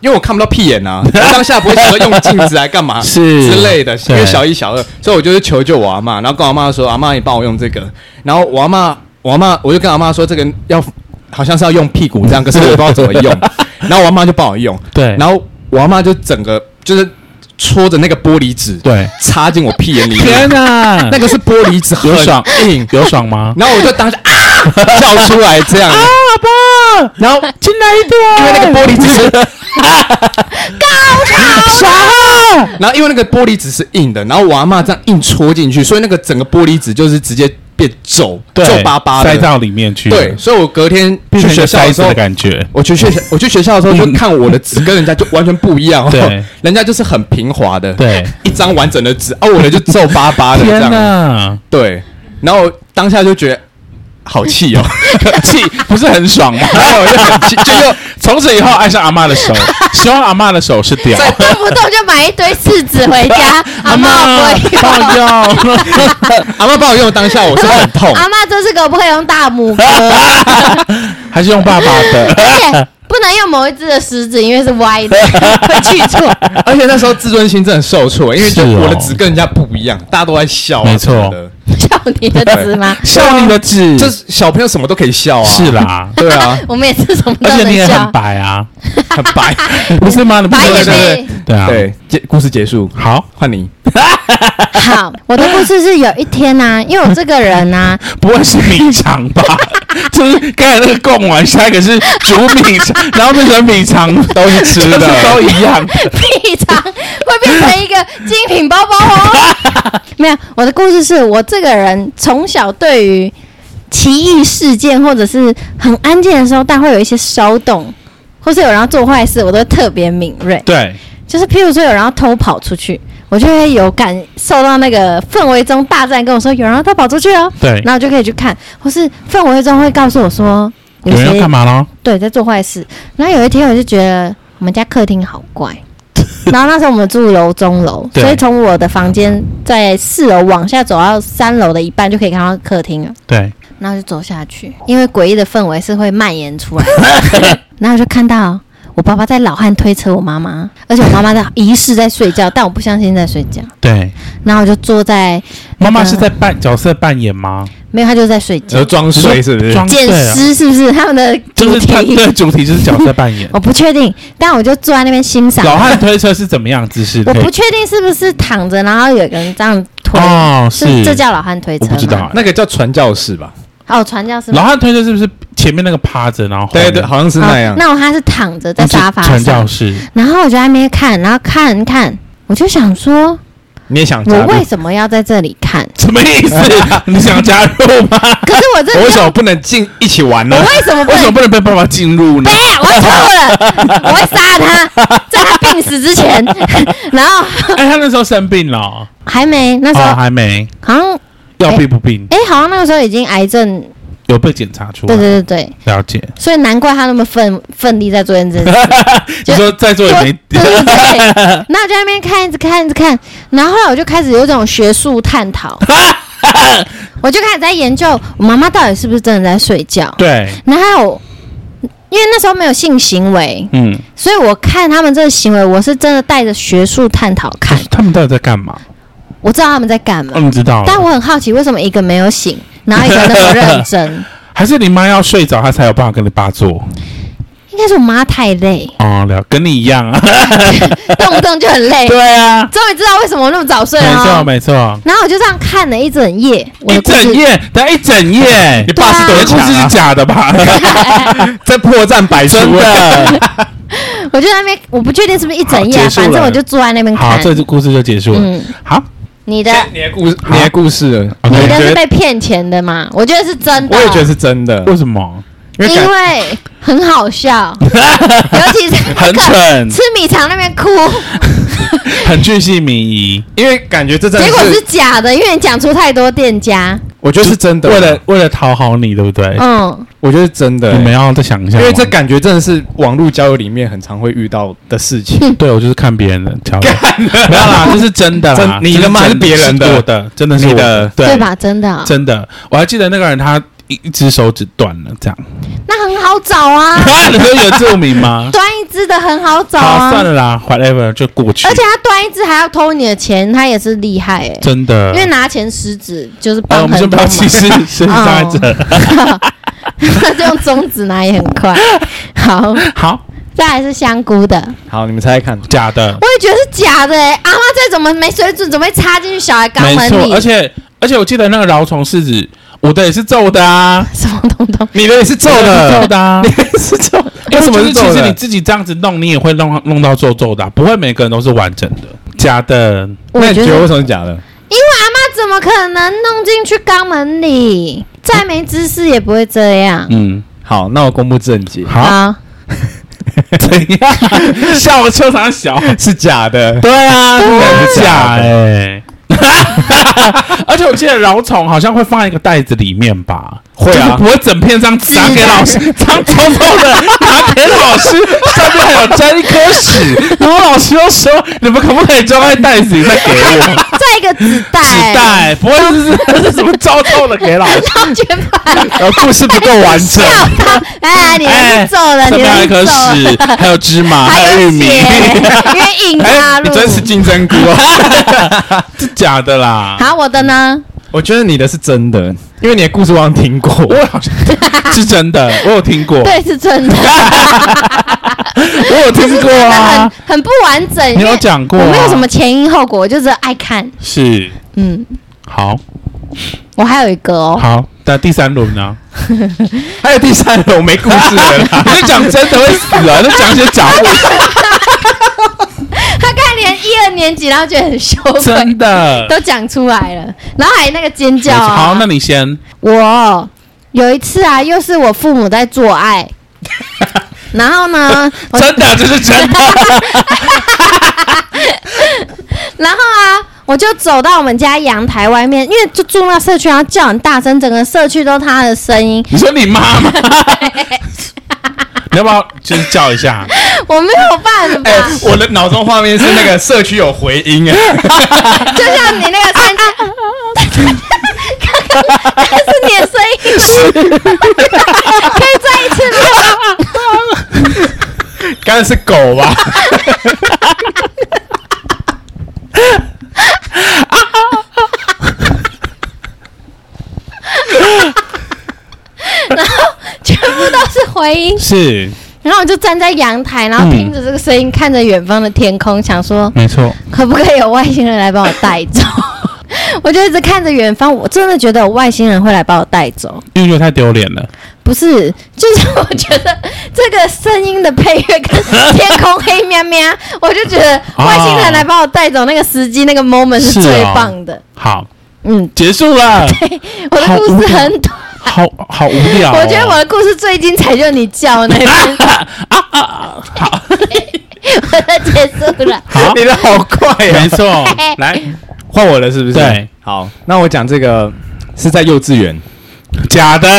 因为我看不到屁眼呐，当下不会说用镜子来干嘛是。之类的，因为小一小二，所以我就是求救我阿妈，然后跟我阿嬷说，阿妈你帮我用这个，然后我阿妈我阿妈我就跟阿妈说这个要好像是要用屁股这样，可是我不知道怎么用，然后我阿妈就帮我用，对，然后我阿妈就整个就是。戳着那个玻璃纸，对，插进我屁眼里面。天哪，那个是玻璃纸，有爽硬，有爽吗？然后我就当时啊 叫出来这样，啊爸，然后进来一点，因为那个玻璃纸是高潮了。然后因为那个玻璃纸是硬的，然后我阿嬷这样硬戳进去，所以那个整个玻璃纸就是直接。变皱皱巴巴的，塞到里面去。对，所以我隔天 去学校的时候，感觉我去学校，我去学校的时候就看我的纸跟人家就完全不一样。对，人家就是很平滑的，对，一张完整的纸，而我的就皱巴巴的这样。对，然后当下就觉得好气哦，气不是很爽吗？我就很气，就又从此以后爱上阿妈的手，希望阿妈的手是屌，动不动就买一堆柿子回家，阿妈不会帮我用，阿妈帮我用当下我是很痛，阿妈这次可不可以用大拇哥？还是用爸爸的？而且不能用某一只的食指，因为是歪的，会去错。而且那时候自尊心真的受挫，因为就是哦。我的指跟人家不一样，大家都在笑啊，没错。什么的笑你的纸吗？笑你的纸。这小朋友什么都可以笑啊，是啦，对啊，我们也是什么都而且你也很。白啊，很白，不是吗？你不白也是对对啊，对，结故事结束，好，换你，好，我的故事是有一天呢、因为我这个人呢、不会是米肠吧？就是刚才那个贡丸，下一个是煮米肠，然后变成米肠都是吃的，都一样。米肠会变成一个精品包包哦。没有，我的故事是我这个人从小对于奇异事件或者是很安静的时候，但会有一些骚动，或是有人要做坏事，我都特别敏锐。对，就是譬如说有人要偷跑出去，我就会有感受到那个氛围中大战跟我说有人要偷跑出去哦，对然后就可以去看，或是氛围中会告诉我说有人要谁干嘛呢？对，在做坏事。然后有一天我就觉得我们家客厅好怪，然后那时候我们住楼中楼，所以从我的房间在四楼往下走到三楼的一半就可以看到客厅了。对，然后就走下去，因为诡异的氛围是会蔓延出来的。然后就看到我爸爸在老汉推车我妈妈，而且我妈妈在疑似在睡觉，但我不相信在睡觉。对，然后我就坐在妈妈是在扮角色扮演吗？没有，他就在睡觉有。装睡是不是？捡尸是不是他们的主就是他题？的主题就是角色扮演。我不确定，但我就坐在那边欣赏。老汉推车是怎么样姿势？我不确定是不是躺着，然后有个人这样推。哦，是是这叫老汉推车吗？我不知道。那个叫传教士吧？哦，传教士吗。老汉推车是不是前面那个趴着，然后对对，好像是那样。哦那我他是躺着在沙发传教，士，然后我就在那边看，然后看看，我就想说，你也想加入？我为什么要在这里看？什么意思？你想加入吗？可是我这我为什么不能进一起玩呢我？为什么不为什么能？不能被爸爸进入呢 我错了，我会杀他，在他病死之前。然后哎，他那时候生病了哦，还没，那时候哦还没，好像，要病不病？哎，好像那个时候已经癌症。有被检查出来？对对对对，了解。所以难怪他那么奋奋力在做这件事。你说在座也没对对对，那我就在那边看，一直看，一直看，然后后来我就开始有一种学术探讨，我就开始在研究我妈妈到底是不是真的在睡觉。对，然后，因为那时候没有性行为，嗯，所以我看他们这个行为，我是真的带着学术探讨看。他们到底在干嘛？我知道他们在干嘛，嗯，知道了，但我很好奇，为什么一个没有醒，然后一个那么认真？还是你妈要睡着，她才有办法跟你爸做？应该是我妈太累，哦，了，跟你一样啊。动不动就很累。对啊，终于知道为什么我那么早睡没了、错哦。没错，然后我就这样看了一整夜，我一整夜，等一整夜，你爸是你的故事是？假的吧？在破绽百出真的。我就在那边，我不确定是不是一整夜、反正我就坐在那边看好，看。这故事就结束了。嗯，好，你的你的故事，你的故事你的是我觉得被骗钱的吗？我觉得是真的，我也觉得是真的，为什么？因为很好笑，尤其是那很蠢，吃米肠那边哭，很巨细靡遗。因为感觉这真的结果是是，假的，因为你讲出太多店家。我觉得是真的，为了为了讨好你，对不对？嗯，我觉得是真的你，们要再想一下，因为这感觉真的是网络交友里面很常会遇到的事情。对我就是看别人的挑的，没有啦，这是真的啦。真，你的吗？这是真还是别人的？是我的，真的是我你的。对。对吧？真的啊，真的，我还记得那个人他一一只手指断了，这样。那很好找啊，你说有证明吗？端一只的很好找好，啊。算了啦，whatever 就过去而。且他端一只还要偷你的钱，他也是厉害哎、真的，因为拿钱食指就是呃，我们先帮很多忙，不要歧视身在者。他是用中指拿也很快。好，好，再来是香菇的，好，你们猜猜看，假的，我也觉得是假的哎、阿妈再怎么没水准，怎么会插进去小孩肛没错，门里？而且而且我记得那个饶虫柿子，我的也是皱的啊，什么东东？你的也是皱的是皱的，的啊。是皱，因 为什么就是其实你？自己这样子弄，你也会弄弄到皱皱的啊、不会每个人都是完整的。假的，我你觉得为什么是假的？因为阿妈怎么可能弄进去肛门里？再没知识也不会这样。嗯，好，那我公布正解，好，好，怎样？笑我球场小，是假的。对啊，对啊是假哎、而且我记得蛲虫好像会放在一个袋子里面吧？会啊，不会整片这样拿给老师，脏臭臭的拿给老师，上面还有沾一颗屎。然后老师又说：“你们可不可以装在袋子里再给我？”再一个纸袋，纸袋不会是 是什么糟透的给老师？超绝版，然后故事不够完整。哎，你是做了，上面还有一颗屎，还有芝麻，还有玉米，约引插入，你真是金针菇啊！是假的啦。好，我的呢？我觉得你的是真的，因为你的故事我好像听过，我好像是真的，我有听过，对，是真的，我有听过啊，很很不完整，你有讲过，我没有什么前因后果，我就是爱看，是，嗯，好，我还有一个哦，好，那第三轮呢？还有第三轮，我没故事了，你就讲真的会死啊，都讲一些假故事。他年纪，然后觉得很羞愧，真的 都讲出来了，然后还那个尖叫、啊。好，那你先。我有一次啊，又是我父母在做爱，然后呢，真的这是真的。然后啊，我就走到我们家阳台外面，因为就住那个社区，然后叫很大声，整个社区都是他的声音。你说你妈吗？你要不要就是叫一下？我没有办法。欸、我的脑中画面是那个社区有回音啊，就像你那个声音，刚刚那是你的声音是，可以再一次吗？刚才是狗吧？然后全部都是回音，是。然后我就站在阳台，然后听着这个声音，嗯、看着远方的天空，想说，没错，可不可以有外星人来把我带走？我就一直看着远方，我真的觉得有外星人会来把我带走，因为觉得太丢脸了。不是，就是我觉得这个声音的配乐跟天空黑喵喵，我就觉得外星人来把我带走，那个时机那个 moment 是最棒的。哦、好，嗯，结束了。对，我的故事很短。好好无聊、哦，我觉得我的故事最精彩，就是你叫那边 啊啊啊！好，我的结束了。好，你的好快啊！没错，来换我了，是不是？对，好，那我讲这个是在幼稚园，假的。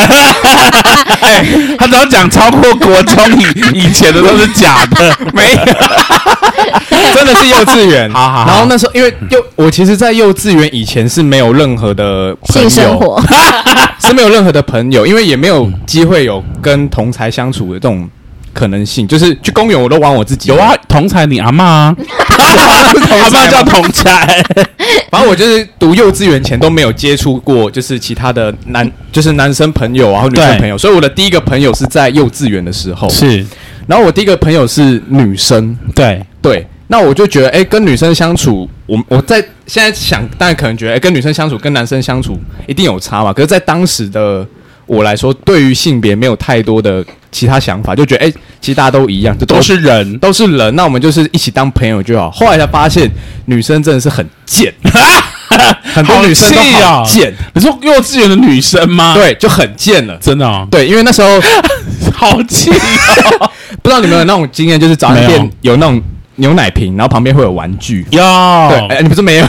哎，他只要讲超过国中以 以前的都是假的，没有，真的是幼稚园。好好，然后那时候因为幼，我其实，在幼稚园以前是没有任何的性生活。是没有任何的朋友，因为也没有机会有跟同才相处的这种可能性。就是去公园，我都玩我自己。有啊，同才你阿妈、啊，阿妈叫同侪。反正我就是读幼稚园前都没有接触过，就是其他的男，就是男生朋友啊，或女生朋友。所以我的第一个朋友是在幼稚园的时候。是，然后我第一个朋友是女生。对对。那我就觉得，哎，跟女生相处，我我在现在想，大家可能觉得，哎，跟女生相处跟男生相处一定有差嘛。可是，在当时的我来说，对于性别没有太多的其他想法，就觉得，哎，其实大家都一样，就都，都是人，都是人。那我们就是一起当朋友就好。后来才发现，女生真的是很贱，很多女生都好贱。你说幼稚园的女生吗？对，就很贱了，真的。对，因为那时候 好气哦。不知道你们有那种经验，就是早餐店有那种。牛奶瓶，然后旁边会有玩具。有，对，哎，你不是没有？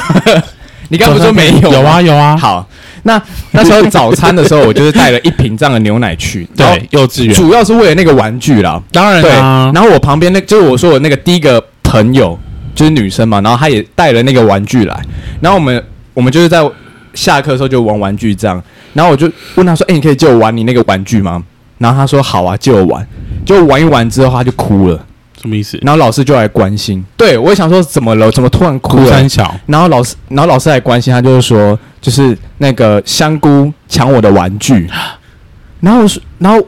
你刚不是说没有？有啊，有啊。好，那那时候早餐的时候，我就是带了一瓶这样的牛奶去。对，幼稚园主要是为了那个玩具啦。当然，对。然后我旁边那，就是我说我那个第一个朋友，就是女生嘛，然后她也带了那个玩具来。然后我们我们就是在下课的时候就玩玩具这样。然后我就问她说：“哎，你可以借我玩你那个玩具吗？”然后她说：“好啊，借我玩。”就玩一玩之后，她就哭了。什么意思？然后老师就来关心，对，我也想说怎么了？怎么突然哭了？哭三小。然后老师，然后老师来关心他，就是说，就是那个香菇抢我的玩具。然后我说，然后。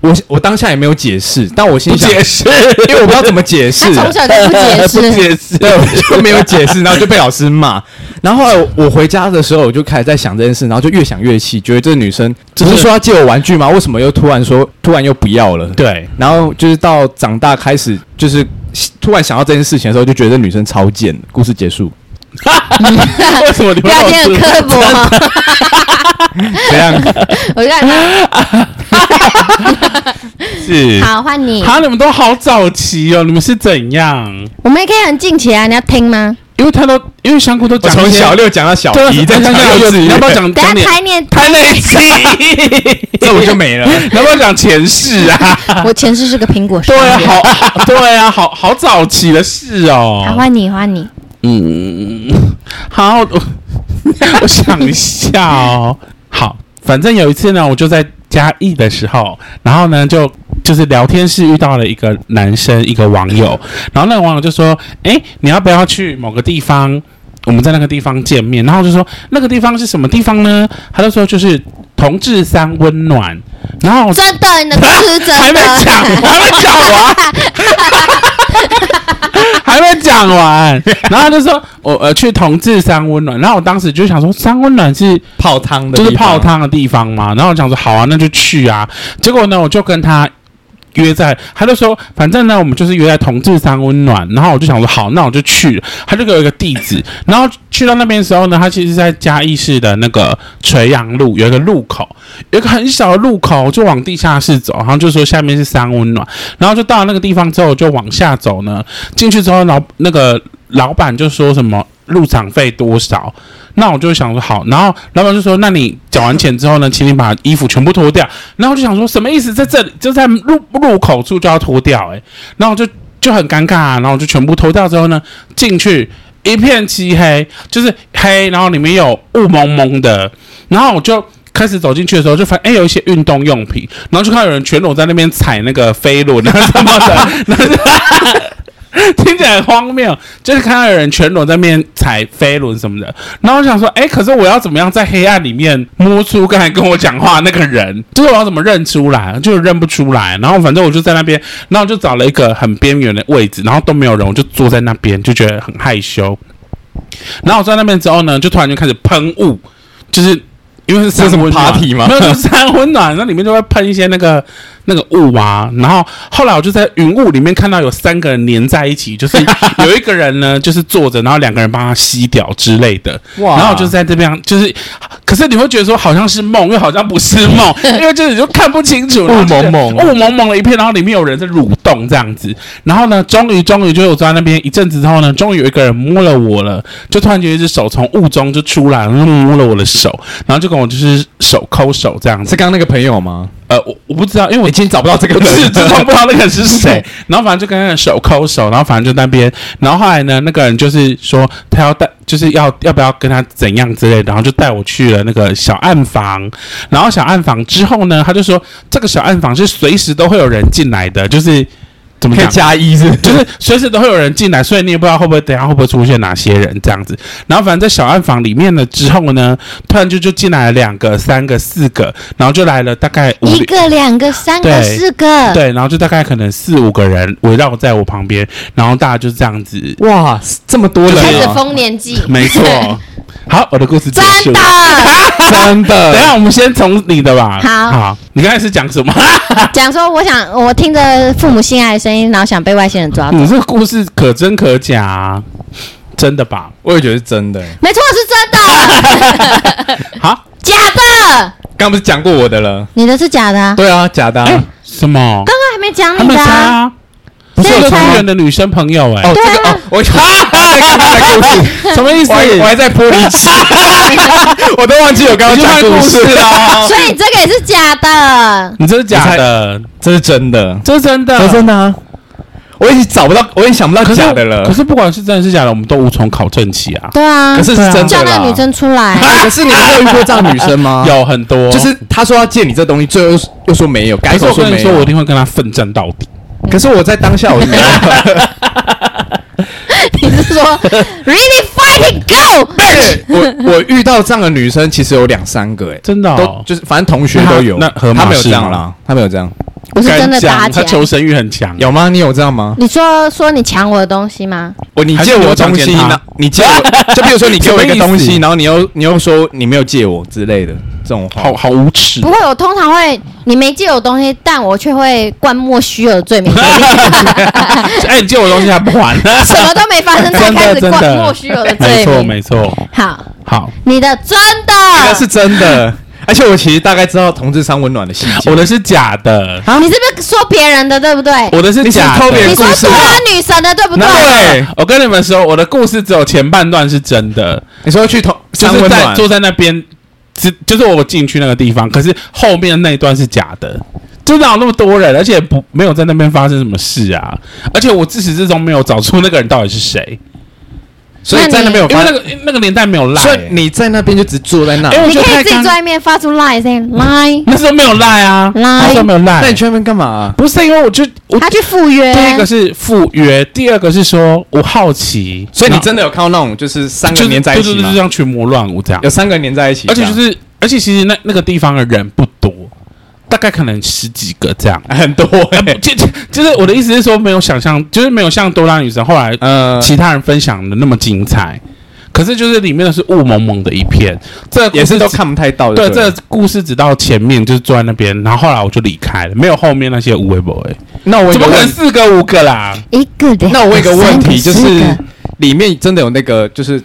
我我当下也没有解释，但我心想解释，因为我不知道怎么解释。从小就不解释，不解释，对，我就没有解释，然后就被老师骂。然后后来我回家的时候，我就开始在想这件事，然后就越想越气，觉得这女生只是说要借我玩具吗？为什么又突然说，突然又不要了？对。然后就是到长大开始，就是突然想到这件事情的时候，就觉得这女生超贱。故事结束。为什么你不要这样刻薄？怎样？我就看。是，好，换你。好，你们都好早期哦，你们是怎样？我们也可以很近期啊，你要听吗？因为他都因为香菇都讲从小六讲到小一，再讲幼稚园，要不要讲？等下台念台那一期，这我就没了。要不要讲前世啊？我前世是个苹果。对啊，好，对啊，好好早期的事哦。好，换你，换你。嗯，好，我 我想一下哦。好，反正有一次呢，我就在嘉义的时候，然后呢就。就是聊天室遇到了一个男生，一个网友，然后那个网友就说：“诶，你要不要去某个地方？我们在那个地方见面。”然后就说：“那个地方是什么地方呢？”他就说：“就是同志三温暖。”然后真的，你的是真的，还没讲，还没讲完，还没讲完。然后他就说：“我呃去同志山温暖。”然后我当时就想说：“山温暖是泡汤的，就是泡汤的地方嘛。”然后我想说：“好啊，那就去啊。”结果呢，我就跟他。约在，他就说，反正呢，我们就是约在同志三温暖。然后我就想说，好，那我就去。他就给我一个地址，然后去到那边的时候呢，他其实在嘉义市的那个垂杨路有一个路口，有一个很小的路口，就往地下室走。然后就说下面是三温暖，然后就到了那个地方之后，就往下走呢。进去之后，老那个老板就说什么入场费多少？那我就想说好，然后老板就说：“那你缴完钱之后呢，请你把衣服全部脱掉。”然后我就想说什么意思？在这里就在入入口处就要脱掉，诶，然后就就很尴尬啊，然后我就全部脱掉之后呢，进去一片漆黑，就是黑，然后里面有雾蒙蒙的，然后我就开始走进去的时候，就发现诶有一些运动用品，然后就看到有人全裸在那边踩那个飞轮什么的。听起来很荒谬，就是看到有人全裸在那边踩飞轮什么的，然后我想说，哎，可是我要怎么样在黑暗里面摸出刚才跟我讲话那个人？就是我要怎么认出来？就是认不出来。然后反正我就在那边，然后就找了一个很边缘的位置，然后都没有人，我就坐在那边，就觉得很害羞。然后我在那边之后呢，就突然就开始喷雾，就是因为是三温暖，什么 party 吗？没有，就是三温暖，那里面就会喷一些那个。那个雾啊，然后后来我就在云雾里面看到有三个人黏在一起，就是 有一个人呢，就是坐着，然后两个人帮他吸掉之类的。哇！然后就在这边，就是，可是你会觉得说好像是梦，又好像不是梦，因为就是你就看不清楚，雾蒙蒙，雾蒙蒙的一片，然后里面有人在蠕动这样子。然后呢，终于终于就我坐在那边一阵子之后呢，终于有一个人摸了我了，就突然觉得一只手从雾中就出来，然后摸了我的手，然后就跟我就是手抠手这样子。是刚刚那个朋友吗？呃，我我不知道，因为我已经找不到这个人，是，知道不知道那个人是谁。然后反正就跟那个手抠手，然后反正就那边。然后后来呢，那个人就是说他要带，就是要要不要跟他怎样之类的，然后就带我去了那个小暗房。然后小暗房之后呢，他就说这个小暗房是随时都会有人进来的，就是。怎么可以加一？是就是随时都会有人进来，所以你也不知道会不会等下会不会出现哪些人这样子。然后反正在小暗房里面了之后呢，突然就就进来了两个、三个、四个，然后就来了大概五一个、两个、三个、四个，对，然后就大概可能四五个人围绕在我旁边，然后大家就这样子，哇，这么多人，开始丰年祭，没错。好，我的故事结束。真的，真的。等一下，我们先从你的吧。好，好，你刚才是讲什么？讲说，我想我听着父母心爱的声音，然后想被外星人抓走。你这个故事可真可假啊？真的吧？我也觉得是真的。没错，是真的。好，假的。刚不是讲过我的了？你的是假的。对啊，假的。什么？刚刚还没讲你的啊。不是有同园的女生朋友哎、欸，哦，这个哦，我哈哈，刚才故事什么意思？我还，在玻璃期，我都忘记我刚刚讲故事了。所以你这个也是假的，你这是假的，这是真的，这是真的，这是真的啊！我已经找不到，我已经想不到假的了。可是不管是真的是假的，我们都无从考证起啊。对啊，可是是真的。叫那个女生出来。可是你没有遇过这样女生吗？有很多，就是他说要借你这东西，最后又又说没有，改口说没有。我一定会跟他奋战到底。可是我在当下，我是没有。你是说 really fighting go？我我遇到这样的女生，其实有两三个，哎，真的，都就是反正同学都有。那他没有这样啦，他没有这样。我是真的打起来，他求生欲很强，有吗？你有这样吗？你说说你抢我的东西吗？我你借我东西呢？你借我，就比如说你给我一个东西，然后你又你又说你没有借我之类的。这种话好好无耻。不会，我通常会，你没借我东西，但我却会灌莫须有的罪名。哎，你借我东西还不还？什么都没发生，才开始灌莫须有的罪名。没错，没错。好，好，你的真的，你的是真的，而且我其实大概知道同志三温暖的细节。我的是假的。你是不是说别人的，对不对？我的是假的。你说多少女神的，对不对？对，我跟你们说，我的故事只有前半段是真的。你说去同就是在坐在那边，是就是我进去那个地方，可是后面那一段是假的。就哪有那么多人，而且不没有在那边发生什么事啊！而且我自始至终没有找出那个人到底是谁。所以在那边有，因为那个那个年代没有赖，所以你在那边就只坐在那。你可以自己坐在外面发出赖声，赖。那时候没有赖啊，那时候没有赖。那你去那边干嘛？不是因为我就他去赴约。第一个是赴约，第二个是说我好奇。所以你真的有看到那种就是三个黏在一起吗？就像群魔乱舞这样，有三个黏在一起，而且就是而且其实那那个地方的人不多。大概可能十几个这样，很多就就是我的意思是说，没有想象，就是没有像多拉女神后来呃其他人分享的那么精彩。可是就是里面的是雾蒙蒙的一片，这也是都看不太到的。对，这个故事只到前面就是坐在那边，然后后来我就离开了，没有后面那些无微博哎。那我怎么可能四个五个啦？一个的。那我问一个问题，就是里面真的有那个就是。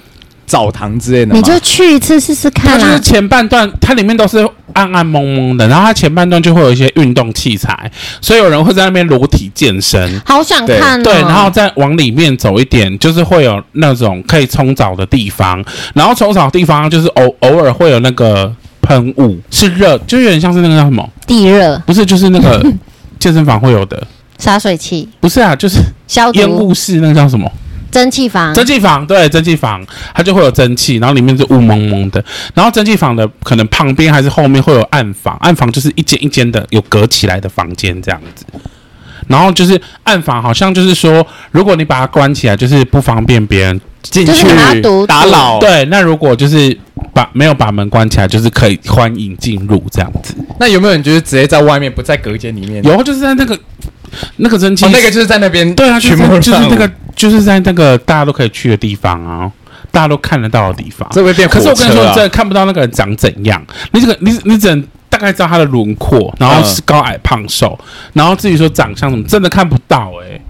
澡堂之类的，你就去一次试试看。它就是前半段，它里面都是暗暗蒙蒙的，然后它前半段就会有一些运动器材，所以有人会在那边裸体健身。好想看哦。对，然后再往里面走一点，就是会有那种可以冲澡的地方，然后冲澡的地方就是偶偶尔会有那个喷雾，是热，就有点像是那个叫什么地热，不是，就是那个 健身房会有的洒水器，不是啊，就是消毒烟雾室，那个叫什么？蒸汽房，蒸汽房，对，蒸汽房，它就会有蒸汽，然后里面是雾蒙蒙的，然后蒸汽房的可能旁边还是后面会有暗房，暗房就是一间一间的有隔起来的房间这样子，然后就是暗房好像就是说，如果你把它关起来，就是不方便别人进去打扰，对，那如果就是把没有把门关起来，就是可以欢迎进入这样子。那有没有人就是直接在外面不在隔间里面？有，就是在那个。那个蒸汽、哦，那个就是在那边，对啊，就是就是那个，就是在那个大家都可以去的地方啊，大家都看得到的地方。这会变啊，可是我跟你说，真的看不到那个人长怎样。你这个，你你只能大概知道他的轮廓，然后是高矮胖瘦，嗯、然后至于说长相什么，真的看不到哎、欸，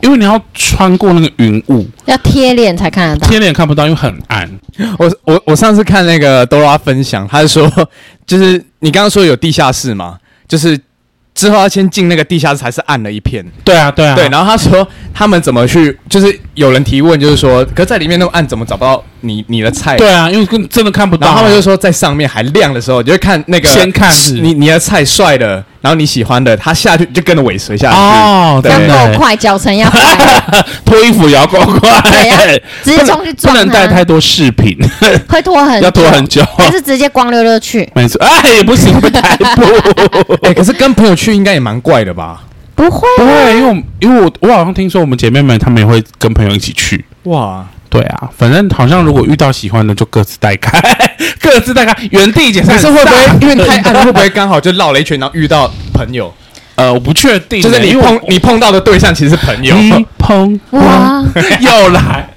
因为你要穿过那个云雾，要贴脸才看得到，贴脸看不到，因为很暗。我我我上次看那个哆啦分享，他是说，就是你刚刚说有地下室嘛，就是。之后要先进那个地下室，才是暗了一片。对啊，对啊，对。然后他说他们怎么去，就是有人提问，就是说，可是在里面那么暗，怎么找不到你你的菜？对啊，因为真的看不到。然后他们就说，在上面还亮的时候，你就看那个先看你你的菜帅的，然后你喜欢的，他下去就跟着尾随下去。哦，要够快，脚程要快，脱衣服也要够快，直接冲去撞。不能带太多饰品，会拖很要拖很久，还是直接光溜溜去？没错，哎，也不行，会太步。哎，可是跟朋友去应该也蛮怪的吧？不会，不会，因为因为我我好像听说我们姐妹们她们也会跟朋友一起去。哇，对啊，反正好像如果遇到喜欢的就各自带开，各自带开，原地解散。可是会不会因为太暗，会不会刚好就绕了一圈，然后遇到朋友？呃，我不确定，就是你碰你碰到的对象其实是朋友。碰哇，又来，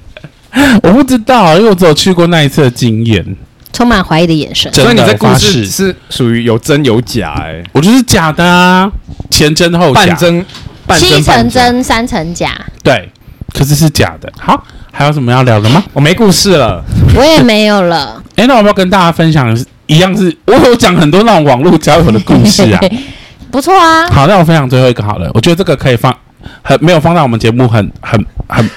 我不知道，因为我只有去过那一次的经验。充满怀疑的眼神，所以你这故事是属于有真有假？哎、欸，我就是假的啊，前真后假，半真，半真，七成真，三成假，对，可是是假的。好，还有什么要聊的吗？我没故事了，我也没有了。哎、欸，那我们要跟大家分享一样是，我有讲很多那种网络交友的故事啊，不错啊。好，那我分享最后一个好了，我觉得这个可以放。很没有放在我们节目很，很很很，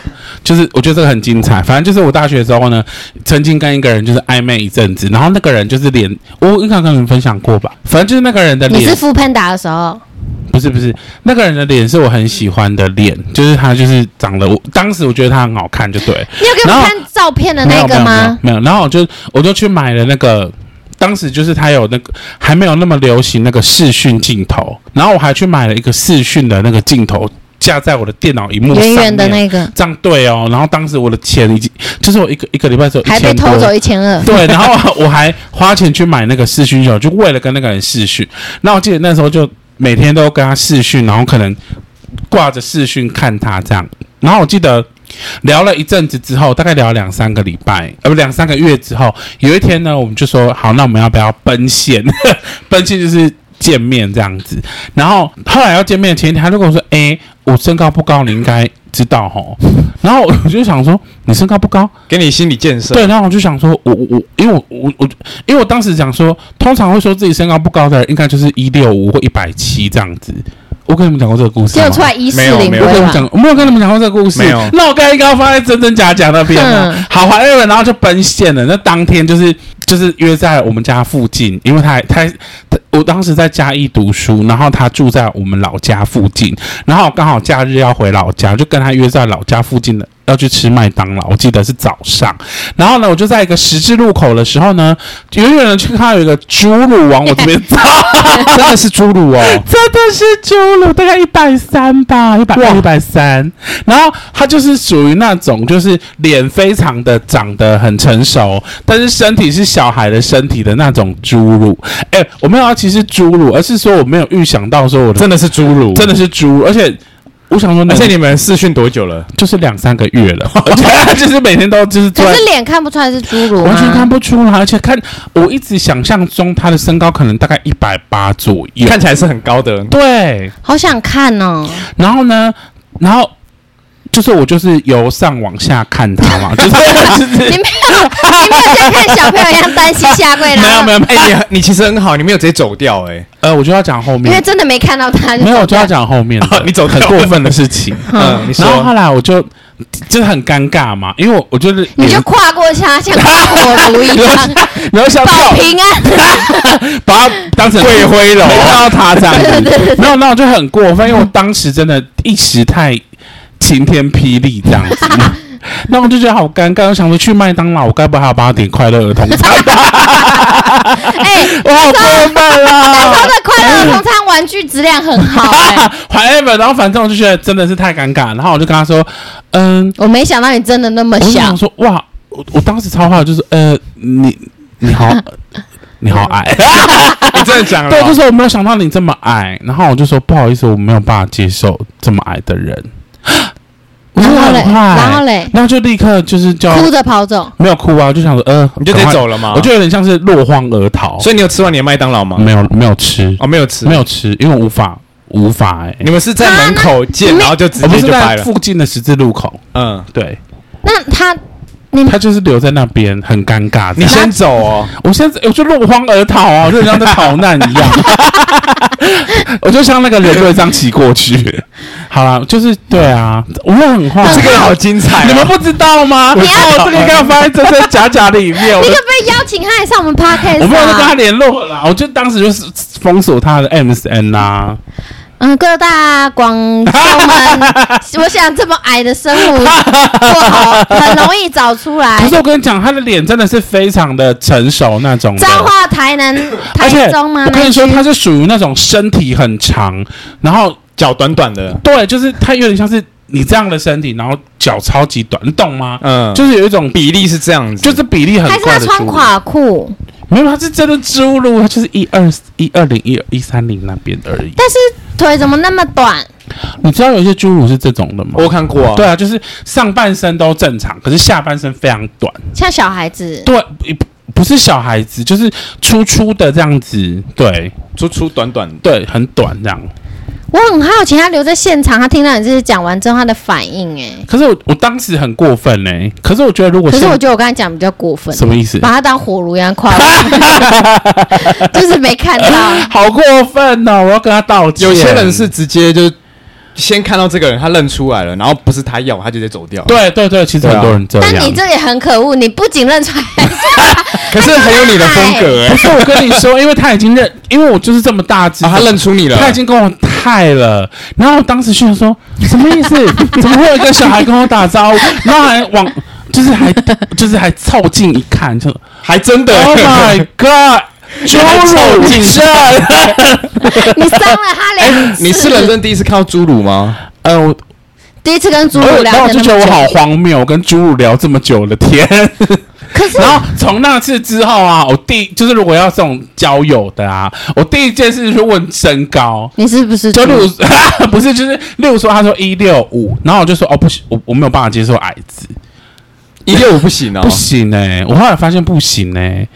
就是我觉得这个很精彩。反正就是我大学的时候呢，曾经跟一个人就是暧昧一阵子，然后那个人就是脸，我应该跟你们分享过吧。反正就是那个人的脸，你是 foodpanda 的时候，不是不是，那个人的脸是我很喜欢的脸，就是他就是长得，我当时我觉得他很好看，就对。你有给我看照片的那个吗？没有，然后我就我就去买了那个，当时就是他有那个还没有那么流行那个视讯镜头，然后我还去买了一个视讯的那个镜头。架在我的电脑荧幕上面，圆圆的那个，这样对哦。然后当时我的钱已经，就是我一个一个礼拜只有一千多，还被偷走一千二。对，然后我还花钱去买那个视讯手，就为了跟那个人视讯。那我记得那时候就每天都跟他视讯，然后可能挂着视讯看他这样。然后我记得聊了一阵子之后，大概聊两三个礼拜，呃，不，两三个月之后，有一天呢，我们就说好，那我们要不要奔现？奔现就是。见面这样子，然后后来要见面前一天，他就跟我说：“哎，我身高不高，你应该知道吼。”然后 我就想说：“你身高不高，给你心理建设。”对，然后我就想说：“我我我，因为我我我，因为我当时想说，通常会说自己身高不高的人，应该就是一六五或一百七这样子。”我跟你们讲过这个故事吗？结果出来一四零，没有我跟你们讲，我没有跟你们讲过这个故事。没有那我刚才应该要放在真真假假那边呢。嗯好，怀孕了，然后就奔现了。那当天就是就是约在我们家附近，因为他他他，我当时在嘉义读书，然后他住在我们老家附近，然后刚好假日要回老家，就跟他约在老家附近的。要去吃麦当劳，我记得是早上。然后呢，我就在一个十字路口的时候呢，远远的去看到有一个侏儒往我这边走，真的是侏儒哦，真的是侏儒，大概一百三吧，一百二、一百三。然后他就是属于那种，就是脸非常的长得很成熟，但是身体是小孩的身体的那种侏儒。哎，我没有要歧视侏儒，而是说我没有预想到说我的真的是侏儒，真的是侏儒，而且。我想说，而且你们试训多久了？就是两三个月了，就是每天都就是。可是脸看不出来是侏儒，完全看不出来，而且看我一直想象中他的身高可能大概一百八左右，看起来是很高的。对，好想看哦。然后呢，然后。就是我就是由上往下看他嘛，就是你没有你没有像看小朋友一样单膝下跪啦。没有没有，哎，你你其实很好，你没有直接走掉哎。呃，我就要讲后面，因为真的没看到他。没有，我就要讲后面，你走很过分的事情。嗯，你说。然后后来我就就是很尴尬嘛，因为我我就是你就跨过他，像跨火炉一样，然后想保平安，把他当成贵辉楼，看到他这样子，没有，那我就很过分，因为我当时真的一时太。晴天霹雳这样子，那我就觉得好尴尬。我想说去麦当劳，我该不会还要帮他点快乐儿童餐？哎，我好过分啊！那时候的快乐儿童餐玩具质量很好，哎，怀孕然后反正我就觉得真的是太尴尬，然后我就跟他说：“嗯，我没想到你真的那么小。”我说：“哇，我我当时超怕，就是呃，你你好，你好矮，你真的讲了？对，就是我没有想到你这么矮，然后我就说不好意思，我没有办法接受这么矮的人。”然后嘞，然后嘞，然后就立刻就是叫哭着跑走，没有哭啊，就想说，呃，你就得走了吗？我就有点像是落荒而逃。所以你有吃完你的麦当劳吗？没有，没有吃哦，没有吃，没有吃，因为无法，无法哎。你们是在门口见，然后就直接就掰了。附近的十字路口，嗯，对。那他，他就是留在那边，很尴尬。你先走哦，我现在我就落荒而逃啊，就像在逃难一样。我就像那个人队这样骑过去。好了，就是对啊，我会很慌。这个好精彩，你们不知道吗？你要这个应该要放在真真假假里面。你可不可以邀请他来上我们 podcast？我没有跟他联络了，我就当时就是封锁他的 MSN 啦。嗯，各大广众们，我想这么矮的生物不好，很容易找出来。可是我跟你讲，他的脸真的是非常的成熟那种。彰化、台南、台中吗？我跟你说，他是属于那种身体很长，然后。脚短短的，对，就是他有点像是你这样的身体，然后脚超级短，你懂吗？嗯，就是有一种比例是这样子，就是比例很怪的。还是他穿垮裤？没有，他是真的侏儒，他就是一二一二零一一三零那边而已。但是腿怎么那么短？你知道有些侏儒是这种的吗？我看过啊。对啊，就是上半身都正常，可是下半身非常短，像小孩子。对，不不是小孩子，就是粗粗的这样子。对，粗粗短短，对，很短这样。我很好奇，他留在现场，他听到你这些讲完之后，他的反应哎。可是我我当时很过分呢、欸。可是我觉得如果是，可是我觉得我刚才讲比较过分。什么意思？把他当火炉一样夸，就是没看到。好过分哦！我要跟他道歉。有些人是直接就先看到这个人，他认出来了，然后不是他要，他就直接走掉。对对对，其实很多人这样。但你这也很可恶，你不仅认出来，可是很有你的风格 哎。不是我跟你说，因为他已经认，因为我就是这么大只，他认出你了，他已经跟我太了。然后我当时就说，什么意思？怎么会有一个小孩跟我打招呼？然后还往，就是还就是还凑近一看，就还真的。Oh my god！侏儒你伤了他两次。你是人生第一次看到侏儒吗？呃，我第一次跟侏儒聊天，我就觉得我好荒谬，跟侏儒聊这么久的天。可是，然后从那次之后啊，我第就是如果要这种交友的啊，我第一件事就是问身高，你是不是？就例如 不是，就是例如说他说一六五，然后我就说哦不行，我我没有办法接受矮子，一六五不行哦，不行哎、欸，我后来发现不行哎、欸，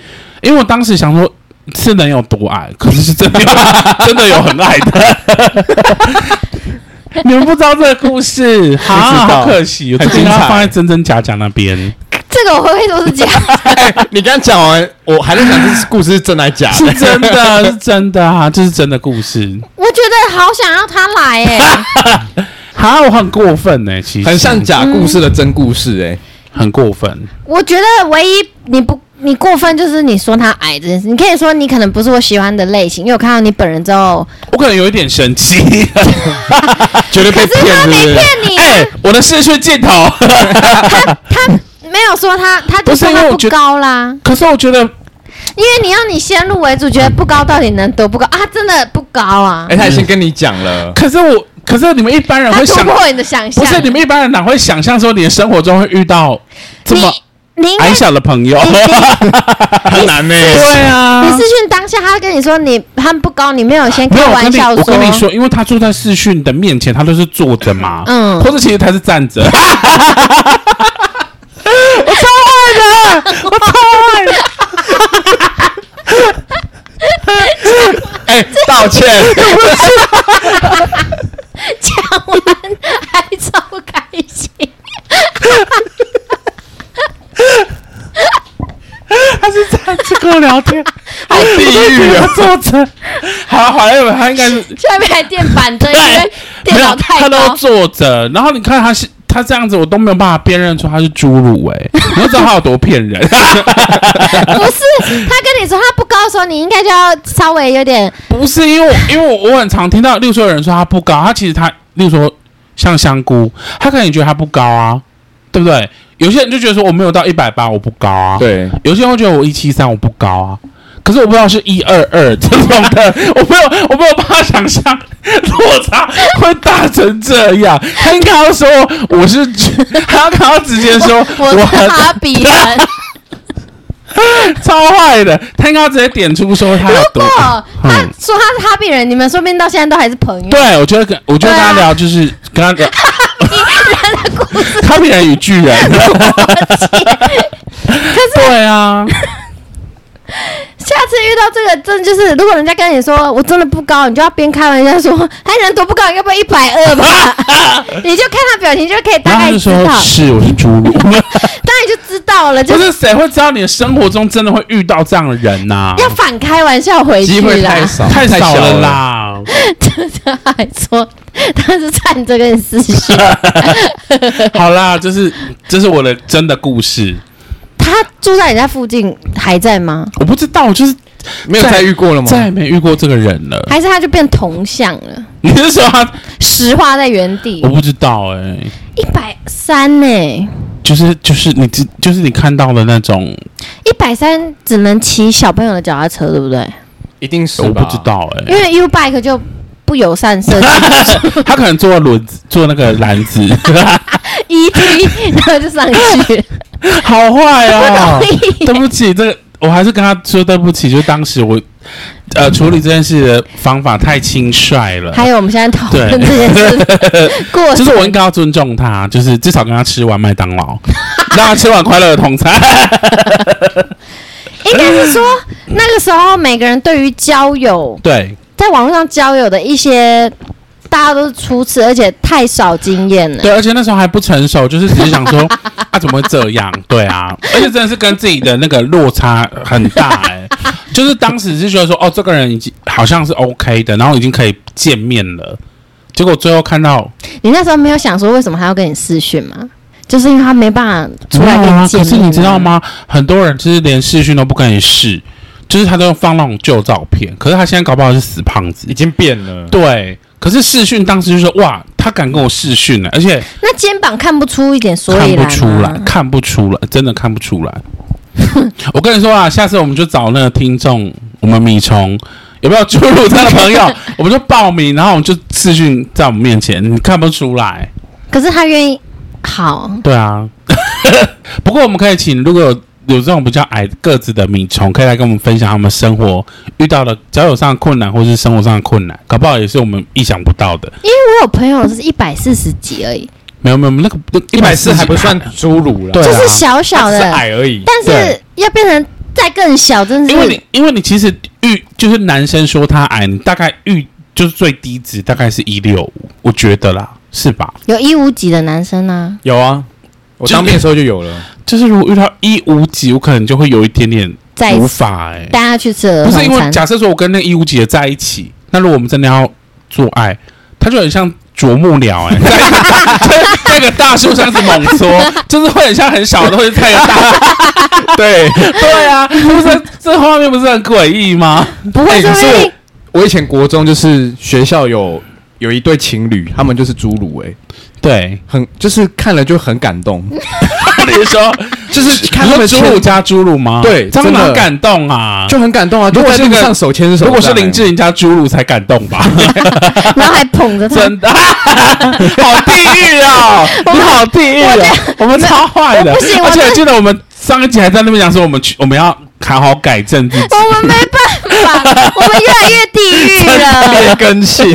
因为我当时想说。是能有多矮？可是是真的有，真的有很矮的。你们不知道这个故事，好，好可惜，我最近要放在真真假假那边。这个我会都是假的。欸、你刚讲完，我还在想这故事是真还是假的？是真的，是真的啊，这是真的故事。我觉得好想要他来哎、欸，好，我很过分哎、欸，其实很像假故事的真故事哎、欸嗯，很过分。我觉得唯一你不。你过分就是你说他矮这件事，你可以说你可能不是我喜欢的类型，因为我看到你本人之后，我可能有一点生气，觉得被骗，可是他没骗你、啊。哎、欸，我的视讯镜头，他他没有说他，他就说他不高啦。可是我觉得，因为你要你先入为主，觉得不高到底能多不高啊？真的不高啊！哎、欸，他已经跟你讲了、嗯。可是我，可是你们一般人会想，突破你的想象，不是你们一般人哪会想象说你的生活中会遇到这么。矮小的朋友 很难呢。对啊，你视讯当下，他跟你说你他们不高，你没有先开玩笑说。我跟你说，因为他坐在视讯的面前，他都是坐着嘛，嗯，或者其实他是站着。我超爱的，我超爱的。哎，道歉。讲完还超开心。这跟我聊天，好地狱啊！坐着，好好，因为他应该是下面还垫板凳，因为电脑太高。他都坐着，然后你看他是他这样子，我都没有办法辨认出他是侏儒哎，你要知道他有多骗人。不是，他跟你说他不高的时候，你应该就要稍微有点。不是，因为我因为我我很常听到，例如说有人说他不高，他其实他，例如说像香菇，他可能觉得他不高啊，对不对？有些人就觉得说我没有到一百八，我不高啊。对，有些人会觉得我一七三，我不高啊。可是我不知道是一二二这种的，我没有，我没有办法想象落差会大成这样。他应该要说我是，他要要直接说 我是哈比人，超坏的。他应该要直接点出说他有多。如果他说他是哈比人，你们说不定到现在都还是朋友。对，我觉得跟我觉得跟他聊就是跟他聊。人的故事，哈比人与巨人。可是，对啊。下次遇到这个，真的就是，如果人家跟你说我真的不高，你就要边开玩笑说，他人多不高，要不要一百二吧？你就看他表情，就可以大概知道。是，我是侏儒。当然就知道了。就是谁会知道你的生活中真的会遇到这样的人呐、啊？要反开玩笑回去啦。机会太少，太少了啦。真的还说他是站着跟你私讯。好啦，这是这是我的真的故事。他住在你家附近还在吗？我不知道，就是没有再遇过了吗？再也没遇过这个人了，还是他就变铜像了？你是说他石化在原地？我不知道哎、欸，一百三呢？就是就是你就是你看到的那种一百三只能骑小朋友的脚踏车，对不对？一定是我不知道哎、欸，因为 U bike 就不友善设计，他可能坐轮子坐那个篮子 一踢 然后就上去。好坏啊！对不起，这个我还是跟他说对不起。就是当时我呃处理这件事的方法太轻率了。还有我们现在讨论这件事过，就是我应该要尊重他，就是至少跟他吃完麦当劳，让他吃完快乐的同餐。应该是说那个时候每个人对于交友，对，在网络上交友的一些。大家都是初次，而且太少经验了。对，而且那时候还不成熟，就是只是想说，啊，怎么会这样？对啊，而且真的是跟自己的那个落差很大哎、欸。就是当时是觉得说，哦，这个人已经好像是 OK 的，然后已经可以见面了。结果最后看到，你那时候没有想说，为什么还要跟你视讯吗？就是因为他没办法出来跟你见面、啊。可是你知道吗？很多人就是连视讯都不跟你试，就是他都放那种旧照片。可是他现在搞不好是死胖子，已经变了。对。可是视讯当时就说哇，他敢跟我视讯了，而且那肩膀看不出一点所以然，看不出来，看不出来，真的看不出来。我跟你说啊，下次我们就找那个听众，我们米虫有没有侏儒这样的朋友，我们就报名，然后我们就视讯在我们面前，你看不出来。可是他愿意，好，对啊。不过我们可以请，如果有。有这种比较矮个子的米虫，可以来跟我们分享他们生活遇到的交友上的困难，或是生活上的困难，搞不好也是我们意想不到的。因为我有朋友是一百四十几而已，没有没有，那个一百四还不算侏儒了，对啊，就是小小的矮而已。但是要变成再更小，真的是因为你因为你其实遇就是男生说他矮，你大概遇就是最低值大概是一六五，我觉得啦，是吧？有一五几的男生呢？有啊。我当兵的时候就有了，就是如果遇到一五几，我可能就会有一点点无法哎、欸。带他去吃，不是因为假设说我跟那一五几的在一起，那如果我们真的要做爱，他就很像啄木鸟哎、欸，在个大树上是猛戳，就是会很像很小的东西在一个大，对对啊，不是这画面不是很诡异吗？不会，可是我我以前国中就是学校有有一对情侣，他们就是侏儒哎。对，很就是看了就很感动。你说就是看他们侏儒加侏儒吗？对，真的很感动啊，就很感动啊。如果是上手牵手，如果是林志玲加侏儒才感动吧？然后还捧着他，真的 好地狱啊！你好地狱啊！我们超坏的，而且我记得我们上一集还在那边讲说，我们去我们要好好改正自己。我们没办法，我们越来越地狱了，越更新。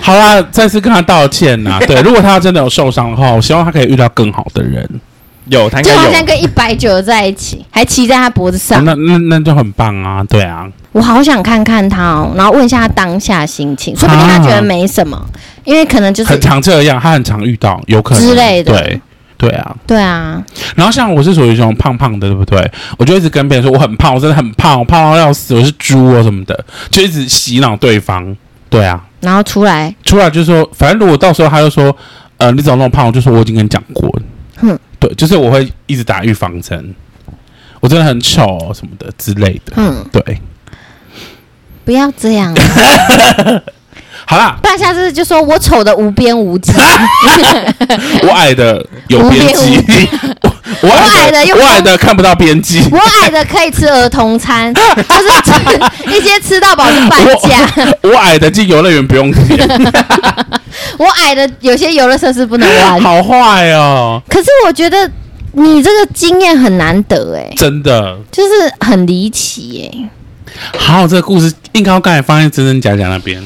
好啦，再次跟他道歉呐。对，如果他真的有受伤的话，我希望他可以遇到更好的人。有，他应该有。就好像跟一百九在一起，还骑在他脖子上，哦、那那那就很棒啊！对啊，我好想看看他哦，然后问一下他当下心情，说不定他觉得没什么，啊、因为可能就是很常这样，他很常遇到，有可能之类的。对对啊，对啊。然后像我是属于这种胖胖的，对不对？我就一直跟别人说我很胖，我真的很胖，我胖到要死，我是猪啊什么的，就一直洗脑对方。对啊。然后出来，出来就是说，反正如果到时候他就说，呃，你怎么那么胖？我就说我已经跟你讲过了。哼，对，就是我会一直打预防针，我真的很丑哦，什么的之类的。嗯，对，不要这样。好啦，不然下次就说我丑的无边无际，我矮的有边际。我矮的，我矮的看不到边际。我矮的可以吃儿童餐，就是一些吃到饱的半价。我 矮的进游乐园不用钱。我矮的有些游乐设施不能玩，好坏哦。可是我觉得你这个经验很难得哎，真的就是很离奇哎。好，这个故事应该要刚才放在真真假假那边，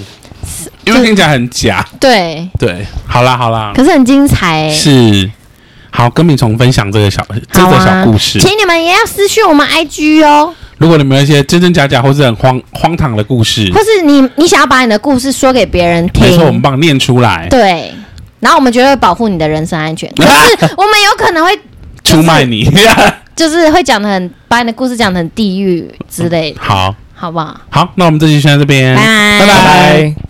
因为听起来很假。对对，好啦好啦，可是很精彩哎。是。好，跟米虫分享这个小、啊、这个小故事，请你们也要私讯我们 IG 哦。如果你们有一些真真假假或是很荒荒唐的故事，或是你你想要把你的故事说给别人听，没错，我们帮你念出来。对，然后我们绝对会保护你的人身安全。可是我们有可能会、就是、出卖你，就是会讲的很把你的故事讲的很地狱之类的。好，好不好？好，那我们这期先在这边，拜拜。拜拜。